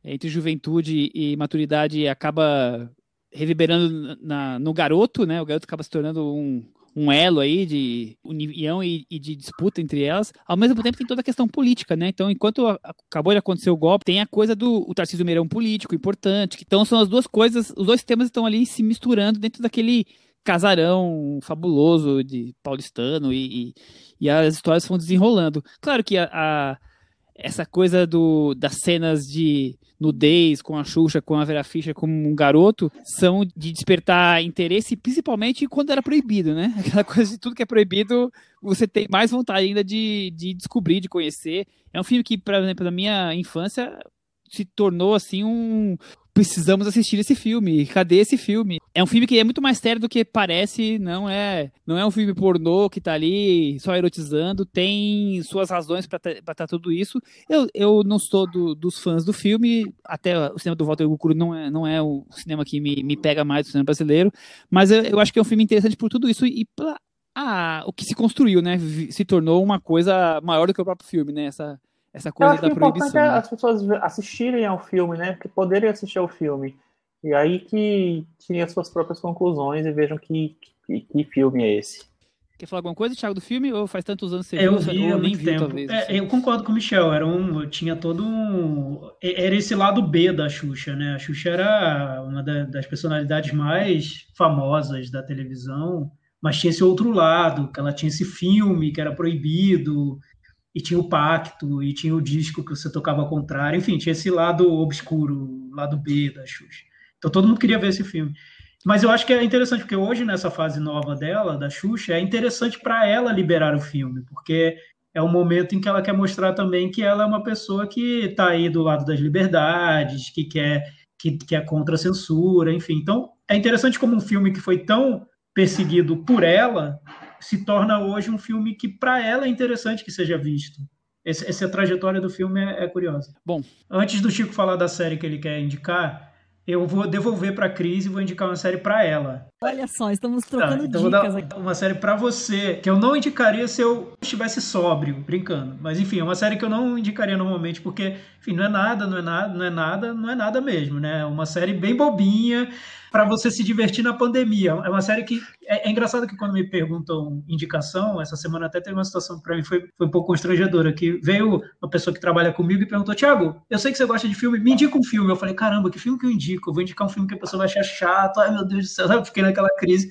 entre juventude e maturidade acaba reverberando na, no garoto, né? O garoto acaba se tornando um, um elo aí de união e, e, de disputa entre elas. Ao mesmo tempo tem toda a questão política, né? Então, enquanto acabou de acontecer o golpe, tem a coisa do o Tarcísio Meirão político importante. Então, são as duas coisas, os dois temas estão ali se misturando dentro daquele casarão fabuloso de paulistano e, e, e as histórias vão desenrolando. Claro que a, a essa coisa do, das cenas de nudez com a Xuxa, com a Vera Fischer como um garoto, são de despertar interesse, principalmente quando era proibido, né? Aquela coisa de tudo que é proibido, você tem mais vontade ainda de, de descobrir, de conhecer. É um filme que, exemplo, na minha infância, se tornou assim um, precisamos assistir esse filme. Cadê esse filme? É um filme que é muito mais sério do que parece, não é, não é um filme pornô que tá ali só erotizando, tem suas razões para estar tá tudo isso. Eu, eu não sou do, dos fãs do filme, até o cinema do Walter Gukuro não é, não é o cinema que me, me pega mais do cinema brasileiro, mas eu, eu acho que é um filme interessante por tudo isso e ah, o que se construiu, né? Se tornou uma coisa maior do que o próprio filme, né? Essa, essa coisa da proibição. É as pessoas assistirem ao filme, né? Que poderem assistir ao filme. E aí que tirem as suas próprias conclusões e vejam que, que, que filme é esse. Quer falar alguma coisa, Thiago, do filme? Ou faz tantos anos que você eu viu? Vi, ou nem viu, tempo. talvez? É, assim? eu concordo com o Michel. Era um, tinha todo um... Era esse lado B da Xuxa, né? A Xuxa era uma da, das personalidades mais famosas da televisão, mas tinha esse outro lado, que ela tinha esse filme que era proibido, e tinha o pacto, e tinha o disco que você tocava ao contrário, enfim, tinha esse lado obscuro, lado B da Xuxa. Então todo mundo queria ver esse filme. Mas eu acho que é interessante, porque hoje, nessa fase nova dela, da Xuxa, é interessante para ela liberar o filme, porque é um momento em que ela quer mostrar também que ela é uma pessoa que está aí do lado das liberdades, que quer que, que é contra a censura, enfim. Então, é interessante como um filme que foi tão perseguido por ela se torna hoje um filme que para ela é interessante que seja visto. Esse, essa trajetória do filme é, é, curiosa. Bom, antes do Chico falar da série que ele quer indicar, eu vou devolver para a Cris e vou indicar uma série para ela. Olha só, estamos trocando tá, então dicas aqui. Uma série para você, que eu não indicaria se eu estivesse sóbrio, brincando. Mas enfim, é uma série que eu não indicaria normalmente, porque, enfim, não é nada, não é nada, não é nada, não é nada mesmo, né? É uma série bem bobinha para você se divertir na pandemia. É uma série que é, é, engraçado que quando me perguntam indicação, essa semana até teve uma situação para mim foi, foi um pouco constrangedora, que veio uma pessoa que trabalha comigo e perguntou: "Tiago, eu sei que você gosta de filme, me indica um filme". Eu falei: "Caramba, que filme que eu indico? Eu vou indicar um filme que a pessoa vai achar chato. Ai, meu Deus do céu". Eu fiquei naquela crise.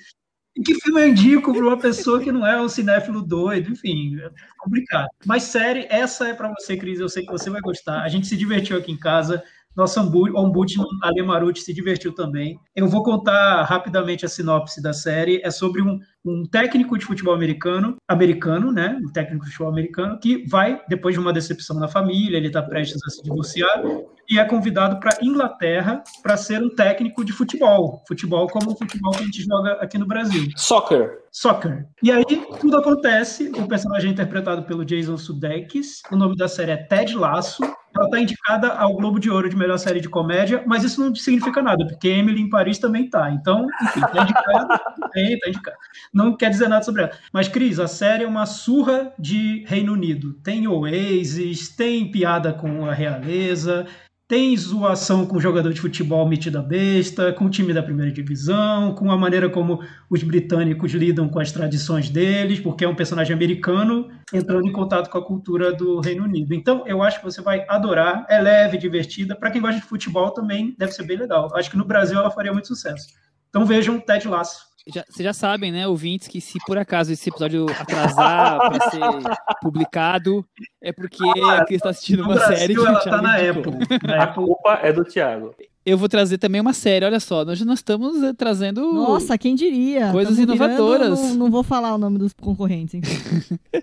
E que filme eu indico para uma pessoa que não é um cinéfilo doido? Enfim, é complicado. Mas série, essa é para você, Cris. Eu sei que você vai gostar. A gente se divertiu aqui em casa. Nosso ombudsman Ale Maruti se divertiu também. Eu vou contar rapidamente a sinopse da série. É sobre um, um técnico de futebol americano, americano, né? Um técnico de futebol americano que vai, depois de uma decepção na família, ele está prestes a se divorciar e é convidado para Inglaterra para ser um técnico de futebol. Futebol como o futebol que a gente joga aqui no Brasil. Soccer. Soccer. E aí tudo acontece. O personagem é interpretado pelo Jason Sudeikis. O nome da série é Ted Lasso. Ela está indicada ao Globo de Ouro de melhor série de comédia, mas isso não significa nada, porque Emily em Paris também tá. Então, enfim, tá indicado, tem, tá indicado. Não quer dizer nada sobre ela. Mas, Cris, a série é uma surra de Reino Unido. Tem Oasis, tem piada com a realeza, tem zoação com jogador de futebol metida besta, com o time da primeira divisão, com a maneira como os britânicos lidam com as tradições deles, porque é um personagem americano entrando em contato com a cultura do Reino Unido. Então, eu acho que você vai adorar, é leve, divertida. Para quem gosta de futebol também deve ser bem legal. Acho que no Brasil ela faria muito sucesso. Então vejam Ted Lasso. Já, vocês já sabem, né, ouvintes, que se por acaso esse episódio atrasar para ser publicado, é porque ah, a Cris está assistindo uma Brasil, série que ela tá na Apple. na A culpa é do Thiago. Eu vou trazer também uma série, olha só, nós, nós estamos eh, trazendo. Nossa, quem diria? Coisas Tamo inovadoras. Virando, não, não, vou falar o nome dos concorrentes.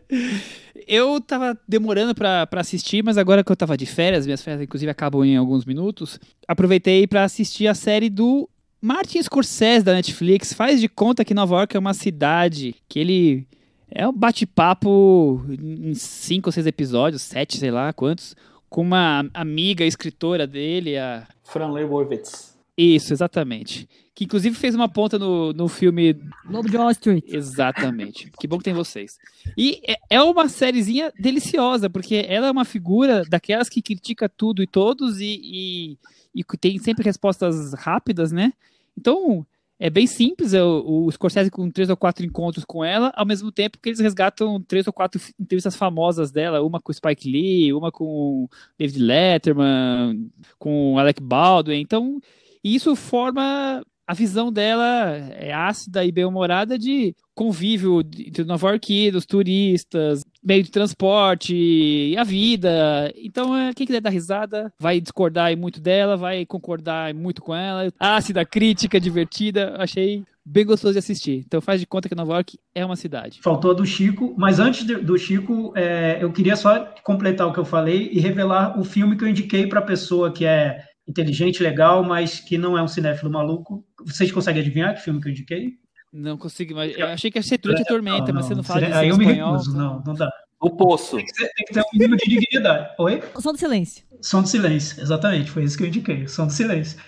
eu tava demorando para assistir, mas agora que eu tava de férias, minhas férias inclusive acabam em alguns minutos, aproveitei para assistir a série do Martin Scorsese da Netflix faz de conta que Nova York é uma cidade que ele é um bate-papo em cinco ou seis episódios, sete, sei lá quantos, com uma amiga escritora dele, a Fran Lebowitz. Isso, exatamente. Que inclusive fez uma ponta no, no filme. Lobo de Wall Street. Exatamente. que bom que tem vocês. E é, é uma sériezinha deliciosa, porque ela é uma figura daquelas que critica tudo e todos e, e, e tem sempre respostas rápidas, né? Então, é bem simples, é o, o Scorsese com três ou quatro encontros com ela, ao mesmo tempo que eles resgatam três ou quatro entrevistas famosas dela, uma com o Spike Lee, uma com David Letterman, com Alec Baldwin, então isso forma a visão dela é ácida e bem-humorada de convívio entre Nova York, dos turistas, meio de transporte, a vida. Então, é, quem quiser dar risada vai discordar muito dela, vai concordar muito com ela. Ácida, crítica, divertida. Achei bem gostoso de assistir. Então faz de conta que Nova York é uma cidade. Faltou do Chico, mas antes do Chico, é, eu queria só completar o que eu falei e revelar o filme que eu indiquei para a pessoa que é inteligente, legal, mas que não é um cinéfilo maluco. Vocês conseguem adivinhar que filme que eu indiquei? Não consigo, mas eu achei que ia ser Durante a Tormenta, não, mas você não fala Aí eu me recuso, não, não dá. O Poço. Tem que, ter, tem que ter um mínimo de dignidade. Oi? O Som do Silêncio. Som do Silêncio, exatamente, foi isso que eu indiquei, Som do Silêncio.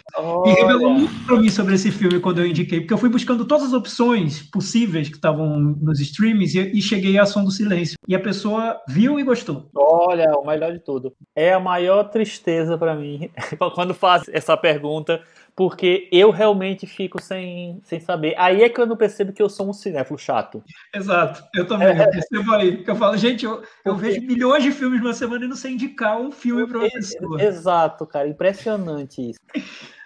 E revelou muito para mim sobre esse filme quando eu indiquei, porque eu fui buscando todas as opções possíveis que estavam nos streams e, e cheguei a Som do Silêncio. E a pessoa viu e gostou. Olha, o melhor de tudo. É a maior tristeza para mim quando faz essa pergunta porque eu realmente fico sem, sem saber. Aí é que eu não percebo que eu sou um cinéfilo chato. Exato, eu também, é. eu percebo aí. Eu falo, gente, eu, eu vejo milhões de filmes numa semana e não sei indicar um filme para uma pessoa. Exato, cara, impressionante isso.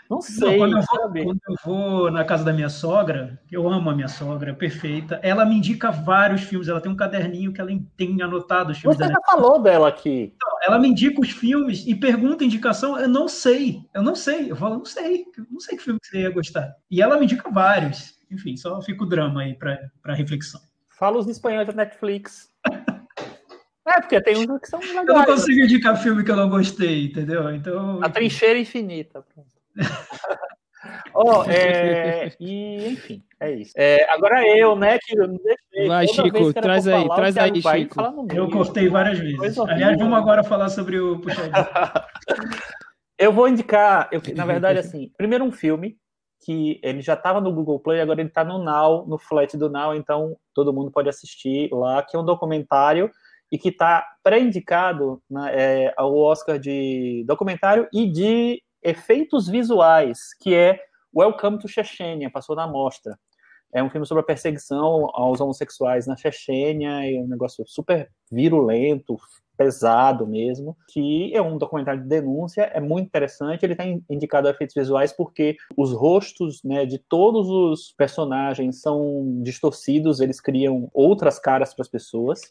Não sei. Não, quando, eu vou, quando, eu vou, na casa da minha sogra, eu amo a minha sogra, perfeita, ela me indica vários filmes. Ela tem um caderninho que ela tem anotado os filmes Você já falou dela aqui. Então, ela me indica os filmes e pergunta indicação. Eu não sei. Eu não sei. Eu falo, não sei. Não sei que filme que você ia gostar. E ela me indica vários. Enfim, só fica o drama aí para reflexão. Fala os espanhóis da Netflix. É, porque tem uns que são legais. Eu não consigo indicar filme que eu não gostei, entendeu? Então. A trincheira infinita. oh, é, e enfim, é isso. É, agora eu, né, que eu não deixei. Vai, Chico, traz aí, falar, traz aí, Chico. Eu cortei várias vezes. Aliás, vamos agora falar sobre o puxadinho. eu vou indicar, eu, na verdade, assim, primeiro um filme que ele já estava no Google Play, agora ele está no Now, no flat do Now, então todo mundo pode assistir lá, que é um documentário e que está pré-indicado né, é, ao Oscar de documentário e de efeitos visuais, que é Welcome to Chechênia, passou na mostra. É um filme sobre a perseguição aos homossexuais na Chechênia, é um negócio super virulento, pesado mesmo, que é um documentário de denúncia, é muito interessante, ele está indicado a efeitos visuais porque os rostos né, de todos os personagens são distorcidos, eles criam outras caras para as pessoas,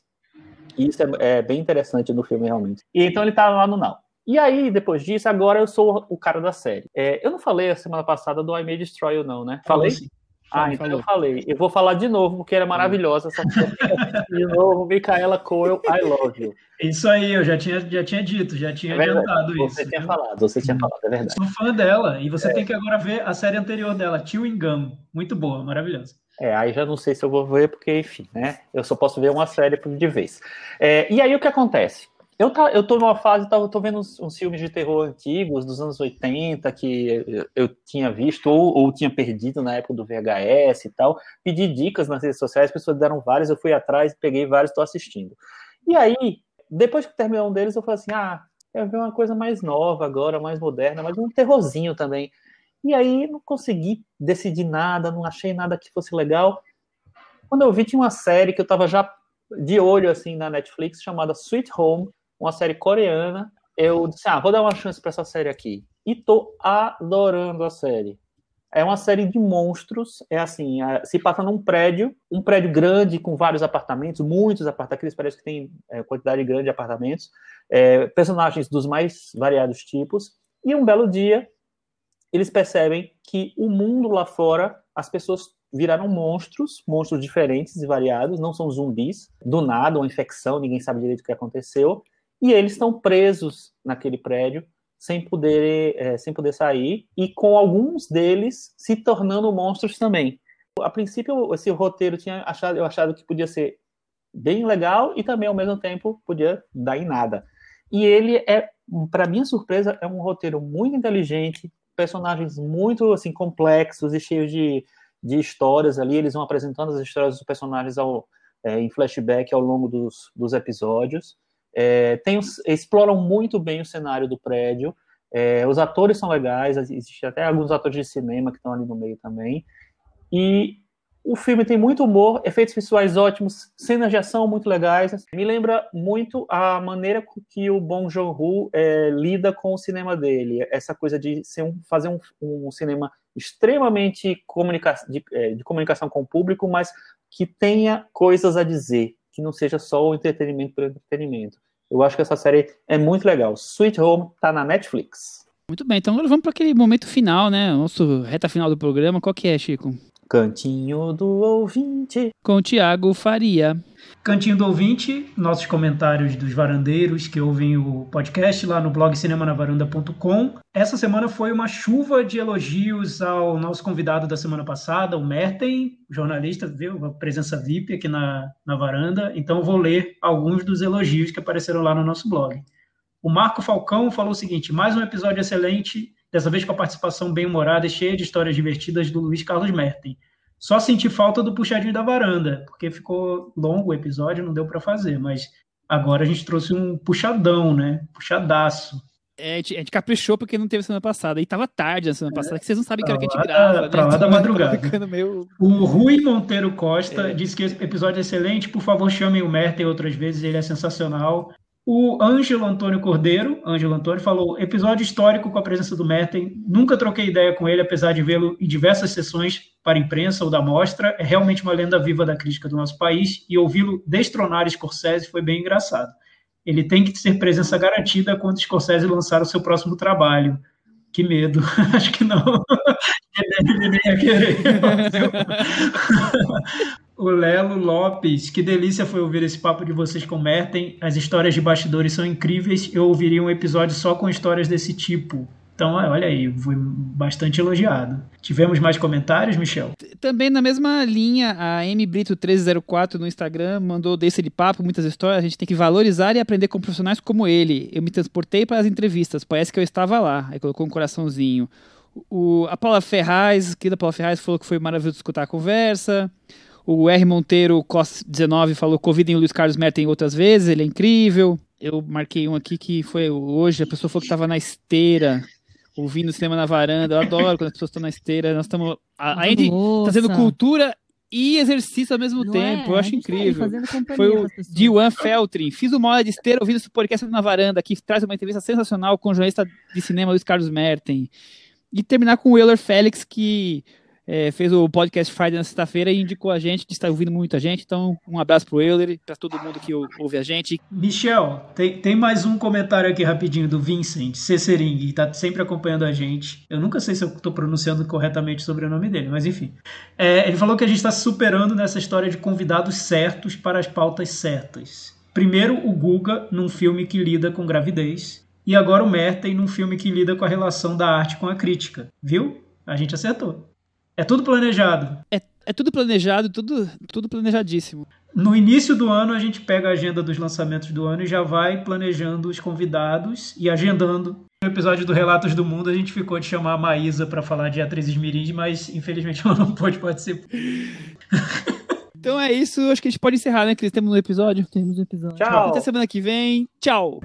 e isso é, é, bem interessante no filme realmente. E então ele está lá no Now. E aí, depois disso, agora eu sou o cara da série. É, eu não falei a semana passada do I May Destroy You, não, né? Falei? Sim. Ah, então falou. eu falei. Eu vou falar de novo, porque era maravilhosa essa De novo, Micaela Coel, I love you. Isso aí, eu já tinha, já tinha dito, já tinha é adiantado você isso. Você tinha viu? falado, você tinha falado, é verdade. Sou fã dela, e você é. tem que agora ver a série anterior dela, Chewing Gum. Muito boa, maravilhosa. É, aí já não sei se eu vou ver, porque, enfim, né? Eu só posso ver uma série de vez. É, e aí o que acontece? Eu, tá, eu tô numa fase, tá, eu tô vendo uns, uns, filmes de terror antigos, dos anos 80, que eu, eu tinha visto ou, ou, tinha perdido na época do VHS e tal. Pedi dicas nas redes sociais, as pessoas deram várias, eu fui atrás, peguei vários, estou assistindo. E aí, depois que terminou um deles, eu falei assim: ah, quero ver uma coisa mais nova agora, mais moderna, mas um terrorzinho também. E aí não consegui decidir nada, não achei nada que fosse legal. Quando eu vi, tinha uma série que eu estava já de olho assim na Netflix chamada Sweet Home uma série coreana. Eu disse, ah, vou dar uma chance para essa série aqui. E tô adorando a série. É uma série de monstros, é assim, se passa num prédio, um prédio grande com vários apartamentos, muitos apartamentos, parece que tem é, quantidade grande de apartamentos, é, personagens dos mais variados tipos, e um belo dia eles percebem que o mundo lá fora, as pessoas viraram monstros, monstros diferentes e variados, não são zumbis, do nada, uma infecção, ninguém sabe direito o que aconteceu, e eles estão presos naquele prédio sem poder, é, sem poder sair e com alguns deles se tornando monstros também. A princípio, esse roteiro tinha achado, eu achava que podia ser bem legal e também ao mesmo tempo podia dar em nada. E ele é, para minha surpresa, é um roteiro muito inteligente, personagens muito assim complexos e cheios de, de histórias ali. Eles vão apresentando as histórias dos personagens ao, é, em flashback ao longo dos, dos episódios. É, tem, exploram muito bem o cenário do prédio. É, os atores são legais, existem até alguns atores de cinema que estão ali no meio também. E o filme tem muito humor, efeitos visuais ótimos, cenas de ação muito legais. Me lembra muito a maneira que o Bong Joon-ho é, lida com o cinema dele. Essa coisa de um, fazer um, um, cinema extremamente comunica de, é, de comunicação com o público, mas que tenha coisas a dizer, que não seja só o entretenimento pelo entretenimento. Eu acho que essa série é muito legal. Sweet Home tá na Netflix. Muito bem, então agora vamos para aquele momento final, né? Nosso reta final do programa. Qual que é, Chico? Cantinho do Ouvinte. Com o Tiago Faria. Cantinho do Ouvinte, nossos comentários dos varandeiros que ouvem o podcast lá no blog cinemanavaranda.com. Essa semana foi uma chuva de elogios ao nosso convidado da semana passada, o Merten, jornalista, viu? Uma presença VIP aqui na, na varanda. Então vou ler alguns dos elogios que apareceram lá no nosso blog. O Marco Falcão falou o seguinte: mais um episódio excelente dessa vez com a participação bem-humorada e cheia de histórias divertidas do Luiz Carlos Merten. Só senti falta do puxadinho da varanda, porque ficou longo o episódio, não deu para fazer, mas agora a gente trouxe um puxadão, né? Puxadaço. É, a gente, caprichou porque não teve semana passada. E tava tarde na semana é, passada, que vocês não sabem que hora que a gente grava. Né? Pra lá da madrugada. Meio... O Rui Monteiro Costa é. disse que esse episódio é excelente. Por favor, chamem o Merten outras vezes, ele é sensacional. O Ângelo Antônio Cordeiro, Ângelo Antônio, falou: episódio histórico com a presença do Merten. Nunca troquei ideia com ele, apesar de vê-lo em diversas sessões para imprensa ou da mostra. É realmente uma lenda viva da crítica do nosso país e ouvi-lo destronar Scorsese foi bem engraçado. Ele tem que ser presença garantida quando Scorsese lançar o seu próximo trabalho. Que medo. Acho que não. Ele nem ia querer. O Lelo Lopes, que delícia foi ouvir esse papo de vocês com Merten. As histórias de bastidores são incríveis. Eu ouviria um episódio só com histórias desse tipo. Então, é, olha aí, foi bastante elogiado. Tivemos mais comentários, Michel? Também na mesma linha, a M Brito 1304 no Instagram mandou desse de papo, muitas histórias. A gente tem que valorizar e aprender com profissionais como ele. Eu me transportei para as entrevistas, parece que eu estava lá. Aí colocou um coraçãozinho. O, a Paula Ferraz, querida Paula Ferraz, falou que foi maravilhoso escutar a conversa. O R. Monteiro, COS19, falou Covid em Luiz Carlos Merten outras vezes, ele é incrível. Eu marquei um aqui que foi hoje, a pessoa falou que estava na esteira, ouvindo o cinema na varanda. Eu adoro quando as pessoas estão na esteira. Nós estamos. A, gente fazendo cultura e exercício ao mesmo Não tempo. É? Eu acho incrível. Foi o Diwan Feltrin. Fiz uma hora de esteira ouvindo esse podcast na varanda, que traz uma entrevista sensacional com o jornalista de cinema Luiz Carlos Merten. E terminar com o Euler Félix, que é, fez o podcast Friday na sexta-feira e indicou a gente, está ouvindo muita gente. Então, um abraço pro Euler, para todo mundo que ouve a gente. Michel, tem, tem mais um comentário aqui rapidinho do Vincent Cessering, que está sempre acompanhando a gente. Eu nunca sei se eu estou pronunciando corretamente o sobrenome dele, mas enfim. É, ele falou que a gente está superando nessa história de convidados certos para as pautas certas. Primeiro, o Guga, num filme que lida com gravidez. E agora o Merten, num filme que lida com a relação da arte com a crítica. Viu? A gente acertou. É tudo planejado. É, é tudo planejado, tudo, tudo planejadíssimo. No início do ano, a gente pega a agenda dos lançamentos do ano e já vai planejando os convidados e agendando. No episódio do Relatos do Mundo, a gente ficou de chamar a Maísa para falar de atrizes mirins, mas infelizmente ela não pôde participar. Então é isso, acho que a gente pode encerrar, né, Cris? Temos um episódio? Temos um episódio. Tchau. Até semana que vem. Tchau.